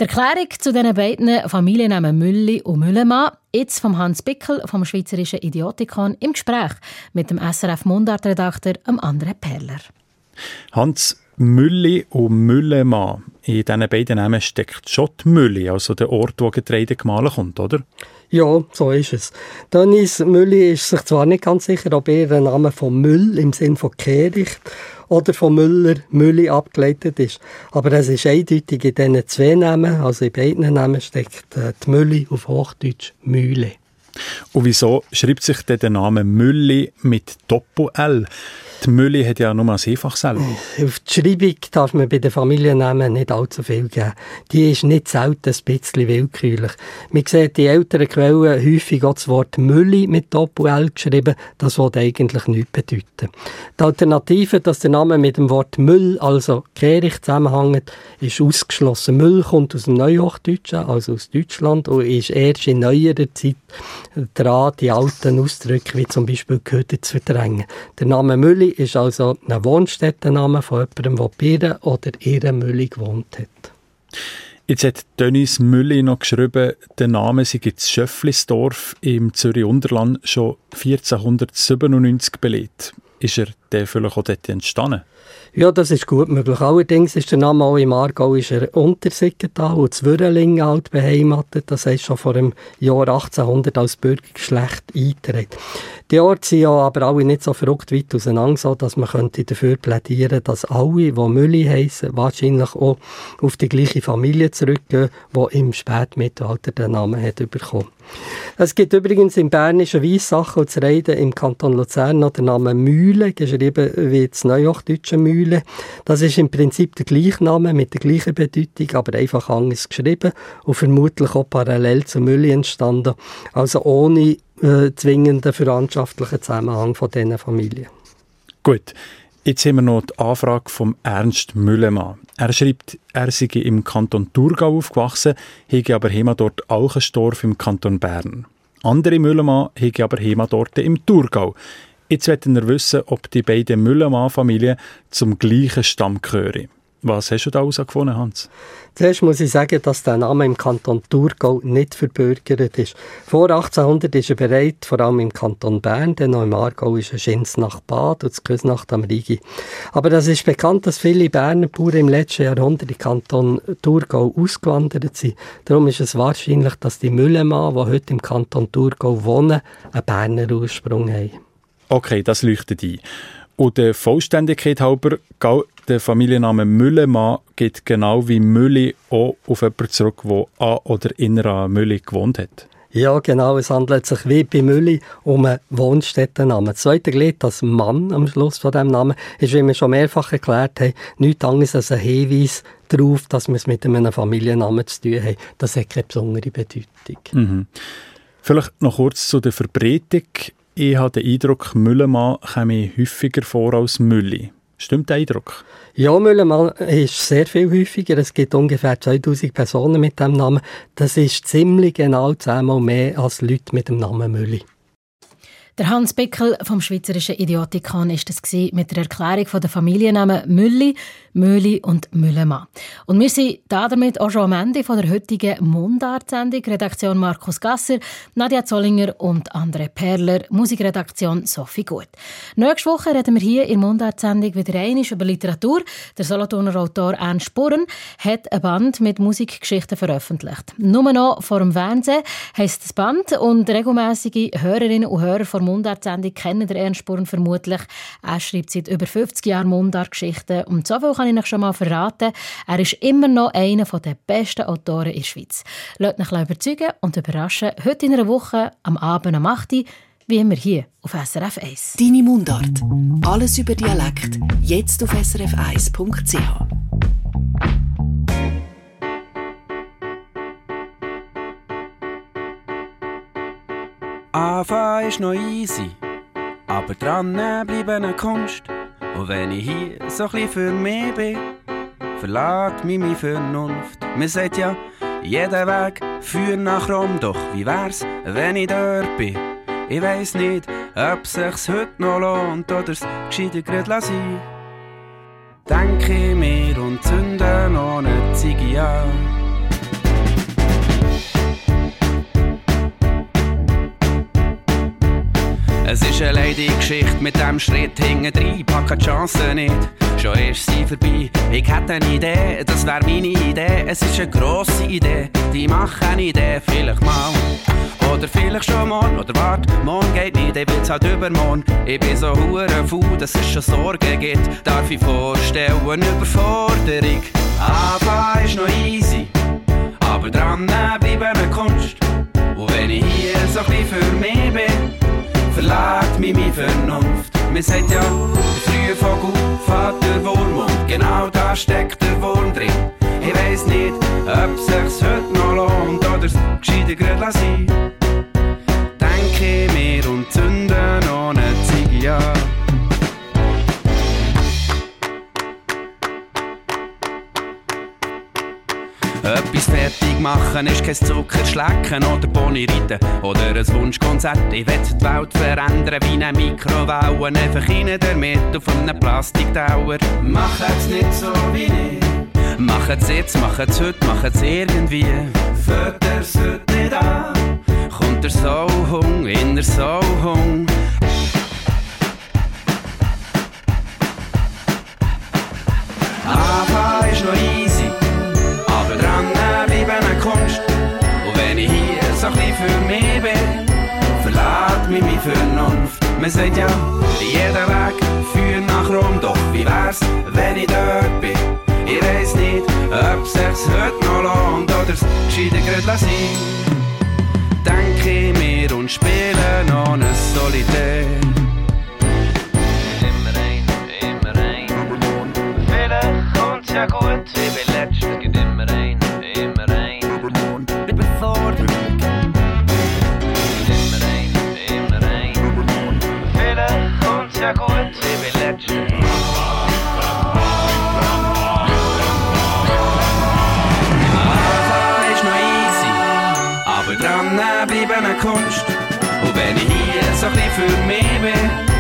Die Erklärung zu diesen beiden Familiennamen Mülli und Müllemann jetzt vom Hans Bickel vom Schweizerischen Idiotikon im Gespräch mit dem SRF Mundartredakteur André Perler. Hans Mülli und Müllemann. In diesen beiden Namen steckt schon die Mülli, also der Ort, wo Getreide gemahlen kommt, oder? Ja, so ist es. Dennis Mülli ist sich zwar nicht ganz sicher, ob er der Name von Müll im Sinn von Kehricht oder von Müller, Mülli abgeleitet ist. Aber es ist eindeutig in diesen zwei Namen, also in beiden Namen steckt äh, die Mülli auf Hochdeutsch Mühle. Und wieso schreibt sich denn der Name Mülli mit Doppel-L? Die Mülli hat ja nur ein Einfachsel. Auf die Schreibung darf man bei den Familiennamen nicht allzu viel geben. Die ist nicht selten ein bisschen willkürlich. Man sieht in älteren Quellen häufig auch das Wort Mülli mit Doppel-L geschrieben. Das will eigentlich nichts bedeuten. Die Alternative, dass der Name mit dem Wort Müll, also Kehricht, zusammenhängt, ist ausgeschlossen. Müll kommt aus dem Neuhochdeutschen, also aus Deutschland, und ist erst in neuerer Zeit dran, die alten Ausdrücke wie zum Beispiel Köder zu verdrängen. Der Name Mülli ist also ein Wohnstättenname von jemandem, der bei ihr oder ihrer Mülli gewohnt hat. Jetzt hat Dennis Mülli noch geschrieben, der Name sei jetzt Schöfflisdorf im Zürich-Unterland schon 1497 belegt. Ist er der vielleicht auch dort entstanden? Ja, das ist gut möglich. Allerdings ist der Name auch im Aargauischen Untersiggental und Zwürreling alt beheimatet. Das heißt schon vor dem Jahr 1800 als Bürgergeschlecht eingetragen. Die Orte sind ja aber alle nicht so verrückt weit auseinander, so dass man könnte dafür plädieren dass alle, die Mülli heissen, wahrscheinlich auch auf die gleiche Familie zurückgehen, die im Spätmittelalter den Namen hat bekommen. Es gibt übrigens im bernischen Weissachen und Reiden im Kanton Luzern noch den Namen Mühle, geschrieben wie das Neuhochdeutsche Mühle. Das ist im Prinzip der gleiche Name mit der gleichen Bedeutung, aber einfach anders geschrieben und vermutlich auch parallel zu Mühle entstanden, also ohne äh, zwingenden verwandtschaftlichen Zusammenhang von diesen Familien. Gut, jetzt haben wir noch die Anfrage von Ernst Müllemann. Er schreibt, er sei im Kanton Thurgau aufgewachsen, hege aber Heimatort Alchenstorf im Kanton Bern. Andere Müllemann hege aber Heimatorte im Thurgau. Jetzt wollen wir wissen, ob die beiden Müllemann-Familien zum gleichen Stamm gehören. Was hast du da herausgefunden, Hans? Zuerst muss ich sagen, dass der Name im Kanton Thurgau nicht verbürgert ist. Vor 1800 ist er bereit, vor allem im Kanton Bern, denn noch im Aargau ist er Schins nach Bad und das Küsnacht am Rigi. Aber das ist bekannt, dass viele Berner Bauern im letzten Jahrhundert im Kanton Thurgau ausgewandert sind. Darum ist es wahrscheinlich, dass die Müllemann, die heute im Kanton Thurgau wohnen, einen Berner Ursprung haben. Okay, das leuchtet ein. Und der Vollständigkeit halber, der Familienname Müllemann geht genau wie Mülli auch auf jemanden zurück, der an oder in einer Mülli gewohnt hat. Ja, genau. Es handelt sich wie bei Mülli um einen Wohnstättennamen. Das zweite Glied, das Mann am Schluss von dem Namen, ist, wie wir schon mehrfach erklärt haben, nichts anderes als ein Hinweis darauf, dass wir es mit einem Familiennamen zu tun haben. Das hat keine besondere Bedeutung. Mhm. Vielleicht noch kurz zu der Verbreitung. Ich habe den Eindruck, Müllemann käme häufiger vor als Mülli. Stimmt der Eindruck? Ja, Müllemann ist sehr viel häufiger. Es gibt ungefähr 2000 Personen mit dem Namen. Das ist ziemlich genau zehnmal mehr als Leute mit dem Namen Mülli. Der Hans Bickel vom Schweizerischen Idiotikon ist es mit der Erklärung von der Familiennamen Mülli, Möhli und Müllemann. Und wir sind damit auch schon am Ende von der heutigen Mundart-Sendung. Redaktion Markus Gasser, Nadja Zollinger und Andre Perler, Musikredaktion Sophie Gut. Nächste Woche reden wir hier in Mundart-Sendung wieder einmal über Literatur. Der Solothurner Autor Ernst Spurren hat ein Band mit Musikgeschichten veröffentlicht. Nur noch vor dem Fernsehen heisst das Band und regelmäßige Hörerinnen und Hörer von Mundart-Sendung kennen den Ernst Spurren vermutlich. Er schreibt seit über 50 Jahren Mundart-Geschichten und so viel kann ich euch schon mal verraten. Er ist immer noch einer der besten Autoren in der Schweiz. Lasst euch überzeugen und überraschen. Heute in einer Woche, am Abend um 8 Uhr, wie immer hier auf SRF 1. Deine Mundart. Alles über Dialekt. Jetzt auf srf1.ch. Anfangen ist noch easy. aber dranbleiben eine Kunst. Und wenn ich hier so ein für mich bin, verlässt mich meine Vernunft. Man sagt ja, jeder Weg führt nach Rom, doch wie wär's, wenn ich dort bin? Ich weiss nicht, ob sich's heute noch lohnt oder es gescheiter grad lassen. Denke mir und zünde noch eine Ziege an. Es ist eine leidige Geschichte mit dem Schritt hinten rein, pack die Chance nicht. Schon ist sie vorbei. Ich hätte eine Idee, das wäre meine Idee. Es ist eine grosse Idee, die mache eine Idee, vielleicht mal. Oder vielleicht schon morgen, oder wart, morgen geht nicht, ich will's halt übermorgen. Ich bin so hure faul, dass es schon Sorgen gibt. Darf ich vorstellen, Überforderung. Anfangen ist noch easy, aber dran bleiben eine Kunst. Und wenn ich hier so ein für mich bin, verlässt mich meine Vernunft. Mir sagt ja, der frühe Vogel fährt der Wurm und genau da steckt der Wurm drin. Ich weiss nicht, ob sich's heute noch lohnt oder es gescheiter grad lassen. Machen ist kein Zucker schlecken oder Pony reiten oder ein Wunschkonzert. Ich will die Welt verändern wie eine Mikrowelle, einfach rein damit auf einem Plastiktauer. Machen's nicht so wie ich. Machen's jetzt, machen's heute, machen's irgendwie. Förders heute nicht an. Kommt der Sauhung, inner Sauhung. Anfang ist noch für mich bin, verlässt mich meine Vernunft. Man sagt ja, jeder Weg führt nach Rom, doch wie wär's, wenn ich dort bin? Ich weiss nicht, ob sich's heute noch lohnt oder es gescheiter grad lassen. Denke ich mir und spiele noch eine Solitär. Immer ein, immer ein. Vielleicht kommt's ja gut, ich bin letzter, Kunst. Und wenn ich hier so ein bisschen für mich bin,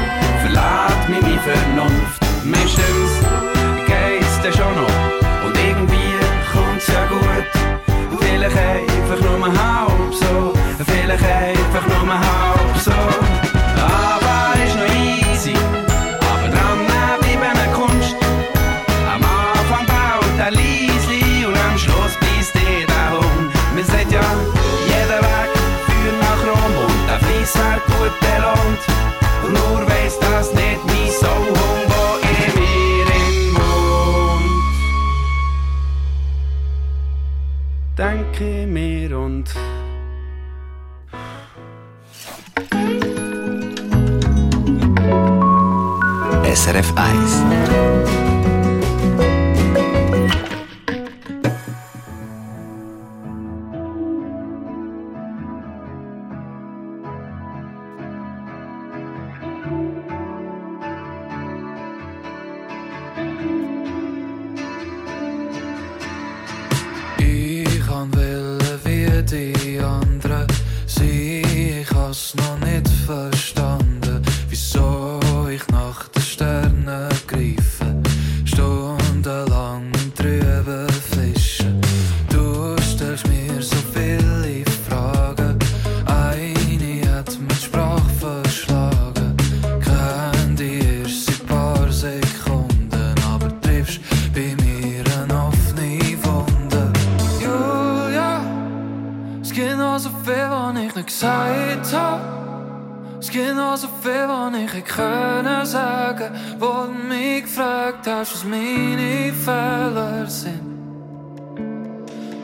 du mich gefragt hast, was meine Fehler sind.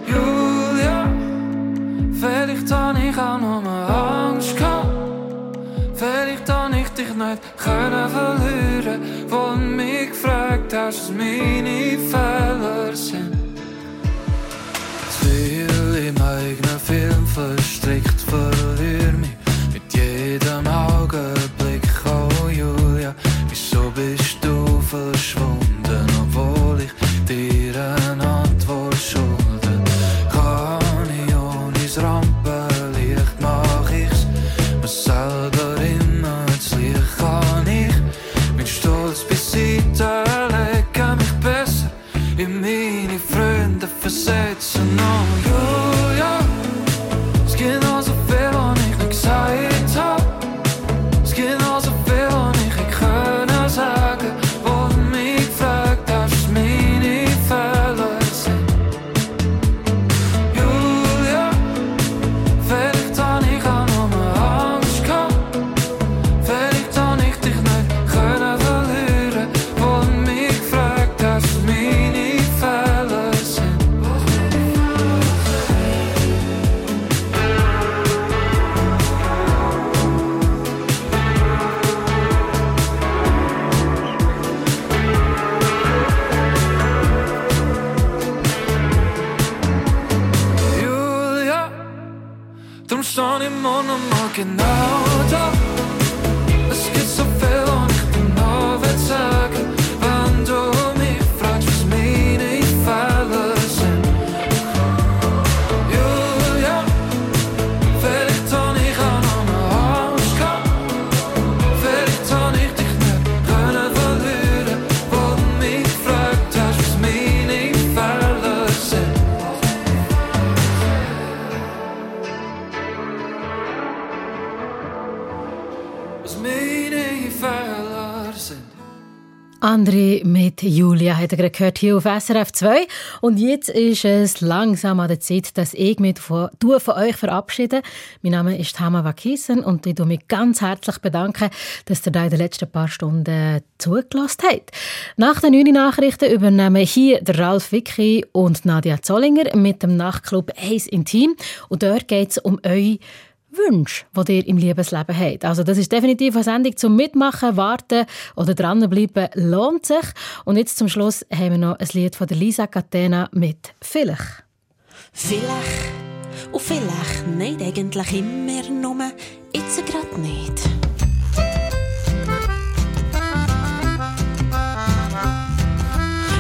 Julia, vielleicht habe ich auch nur Angst gehabt. Vielleicht habe ich dich nicht können verlieren, du mich gefragt hast, was meine Fehler sind. Zu viel im eigenen Film verstrickt, verliere mich Hat ihr gerade gehört hier auf SRF 2. Und jetzt ist es langsam an der Zeit, dass ich mich von, von euch verabschiede. Mein Name ist Hama Wakissen und ich bedanke mich ganz herzlich, bedanken, dass ihr da in den letzten paar Stunden zugelassen habt. Nach den neuen Nachrichten übernehmen hier Ralf Wicki und Nadia Zollinger mit dem Nachtclub Ace Intim. Und dort geht es um euch Wünsche, die ihr im Liebesleben habt. Also das ist definitiv eine Sendung zum Mitmachen, Warten oder dranbleiben lohnt sich. Und jetzt zum Schluss haben wir noch ein Lied von der Lisa Catena mit «Vielleicht». Vielleicht und vielleicht nicht, eigentlich immer nur, jetzt gerade nicht.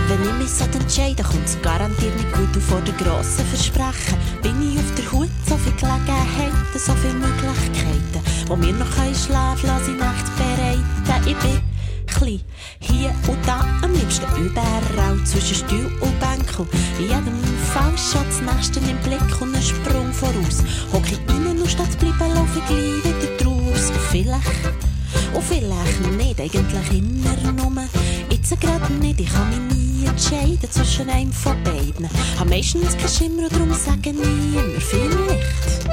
Wenn ich mich so entscheide, kommt es garantiert nicht gut und vor der grossen Versprechen bin ich auf der so viele Gelegenheiten, so viele Möglichkeiten, wo mir noch keine schlaflose Nacht bereiten. Ich bin klein, hier und da, am liebsten überall, zwischen Stuhl und Bänkel. In jedem Fall schon das im Blick und einen Sprung voraus. Hocke ich rein und statt zu bleiben, laufe ich gleich wieder draus. Vielleicht, und vielleicht nicht, eigentlich immer nur, jetzt gerade nicht, ich kann mich nie zwischen einem von beiden. Hab meistens kein Schimmer und darum sage ich immer vielleicht.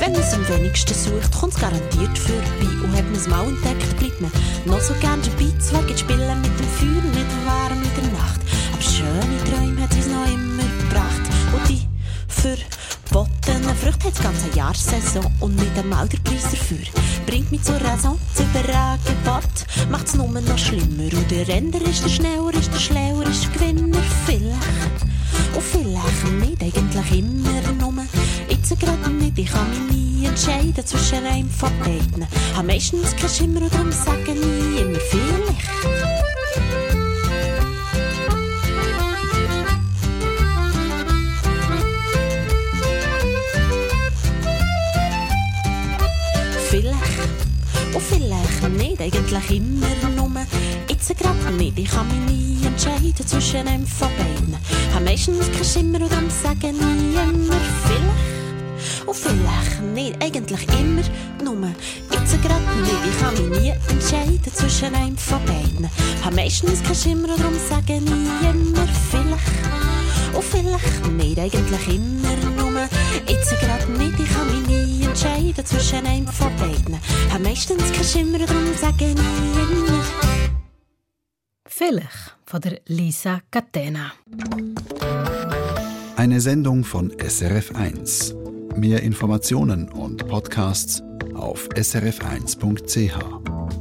Wenn man es am wenigsten sucht, kommt es garantiert vorbei. Und hat man es mal entdeckt, bleibt man noch so gern dabei. Zwei geht spielen mit dem Feuer, nicht warm in der Nacht. Aber schöne Träume hat es noch immer gebracht. Und die verbotene Frucht hat das ganze Jahr Saison und nicht einmal der Preis dafür. Bringt mich zur Raison, zu macht es nur noch schlimmer. Und der Renner ist der Schneller, ist der Schlauer, ist der Gewinner. Vielleicht, und vielleicht nicht, eigentlich immer nur. Jetzt gerade nicht, ich kann mich nie entscheiden zwischen einem von beiden. Hab meistens kein Schimmer und darum sage ich immer. Vielleicht, eigentlich immer nur. Jetzt gerade nicht, ich kann mich nie entscheiden zwischen einem von beiden. Hab meistens kein Schimmer und darum sage ich immer vielleicht. Und vielleicht nicht, eigentlich immer nur. Jetzt gerade nicht, ich kann mich nie entscheiden zwischen einem von beiden. Hab meistens kein Schimmer und darum sage ich immer vielleicht. Und vielleicht nicht, eigentlich immer nur. Jetzt gerade nicht, entscheiden zwischen einem von beiden. Hab meistens kein Schimmer und darum sage ich immer. «Vielleicht» von der Lisa Catena. Eine Sendung von SRF1. Mehr Informationen und Podcasts auf srf1.ch.